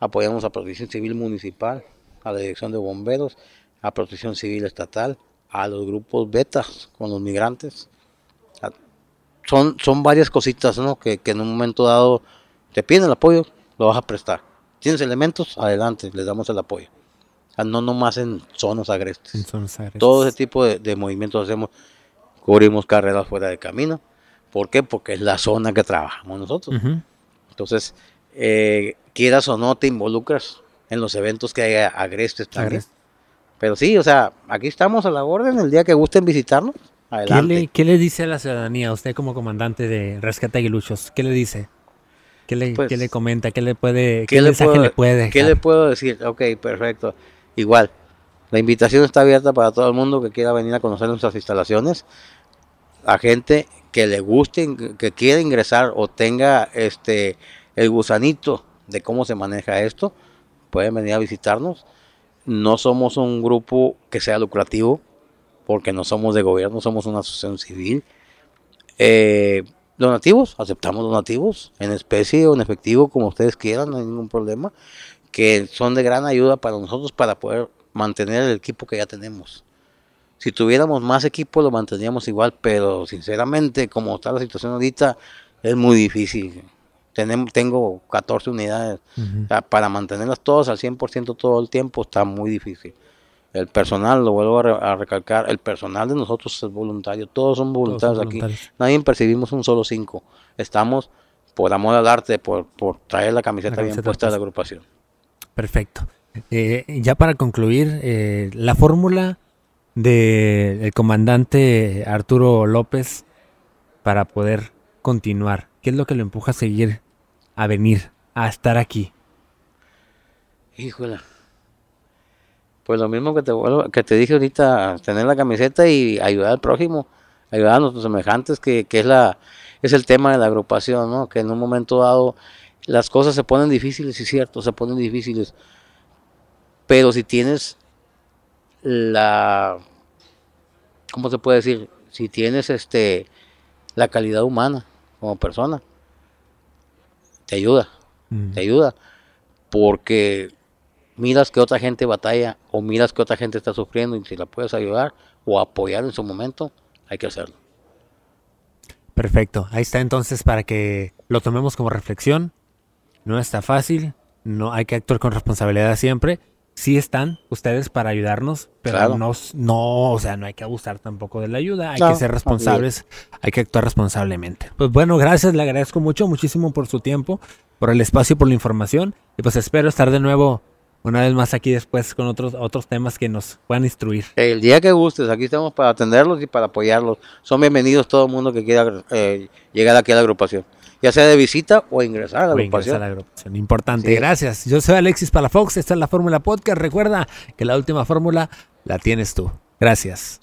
apoyamos a Protección Civil Municipal, a la Dirección de Bomberos, a Protección Civil Estatal, a los grupos betas con los migrantes. A- Son, son varias cositas ¿no? que, que en un momento dado te piden el apoyo, lo vas a prestar. Tienes elementos, adelante, les damos el apoyo. O sea, no nomás en zonas agrestes. En zonas agrestes. Todo ese tipo de, de movimientos hacemos, cubrimos carreras fuera de camino. ¿Por qué? Porque es la zona que trabajamos nosotros. Entonces, eh, quieras o no, te involucras en los eventos que haya agrestes también. Agrestes. Pero sí, o sea, aquí estamos a la orden el día que gusten visitarnos. ¿Qué Adelante. le, qué le dice a la ciudadanía, usted como comandante de Rescate Aguiluchos? ¿Qué le dice? ¿Qué le, Pues, qué le comenta? ¿Qué le puede, ¿Qué qué le mensaje puedo- le puede ¿Qué dejar? le puedo decir? Ok, perfecto. Igual, la invitación está abierta para todo el mundo que quiera venir a conocer nuestras instalaciones. A gente que le guste, que quiera ingresar o tenga este el gusanito de cómo se maneja esto, pueden venir a visitarnos. No somos un grupo que sea lucrativo, porque no somos de gobierno, somos una asociación civil. Eh, donativos, aceptamos donativos en especie o en efectivo, como ustedes quieran, no hay ningún problema, que son de gran ayuda para nosotros para poder mantener el equipo que ya tenemos. Si tuviéramos más equipo lo mantendríamos igual, pero sinceramente, como está la situación ahorita, es muy difícil. Tenemos, tengo 14 unidades, o sea, para mantenerlas todas al 100% todo el tiempo está muy difícil. El personal, lo vuelvo a, re- a recalcar, el personal de nosotros es voluntario, todos son Todos son voluntarios aquí. Nadie percibimos un solo cinco. Estamos por amor al arte, por, por traer la camiseta, La bien puesta de la agrupación. Perfecto. Eh, ya para concluir, eh, la fórmula del comandante Arturo López para poder continuar. ¿Qué es lo que lo empuja a seguir, a venir, a estar aquí? Híjole. Pues lo mismo que te, vuelvo- que te dije ahorita, tener la camiseta y ayudar al prójimo, ayudar a nuestros semejantes, que, que es la es el tema de la agrupación, ¿no? Que en un momento dado las cosas se ponen difíciles, es cierto, se ponen difíciles. Pero si tienes la ¿cómo se puede decir? Si tienes este la calidad humana como persona, te ayuda te ayuda porque miras que otra gente batalla o miras que otra gente está sufriendo y si la puedes ayudar o apoyar en su momento, hay que hacerlo. Perfecto. Ahí está entonces para que lo tomemos como reflexión. No está fácil, no hay que actuar con responsabilidad siempre. Sí están ustedes para ayudarnos, pero Claro. no, no, o sea, no hay que abusar tampoco de la ayuda, hay No, que ser responsables, hay que actuar responsablemente. Pues bueno, gracias, le agradezco mucho, muchísimo por su tiempo, por el espacio, por la información y pues espero estar de nuevo una vez más aquí después con otros otros temas que nos puedan instruir. El día que gustes, aquí estamos para atenderlos y para apoyarlos. Son bienvenidos todo el mundo que quiera eh, llegar aquí a la agrupación, ya sea de visita o ingresar a la o ingresar agrupación. a la agrupación. Importante, Sí. gracias. Yo soy Alexis Palafox, esta es la Fórmula Podcast. Recuerda que la última fórmula la tienes tú. Gracias.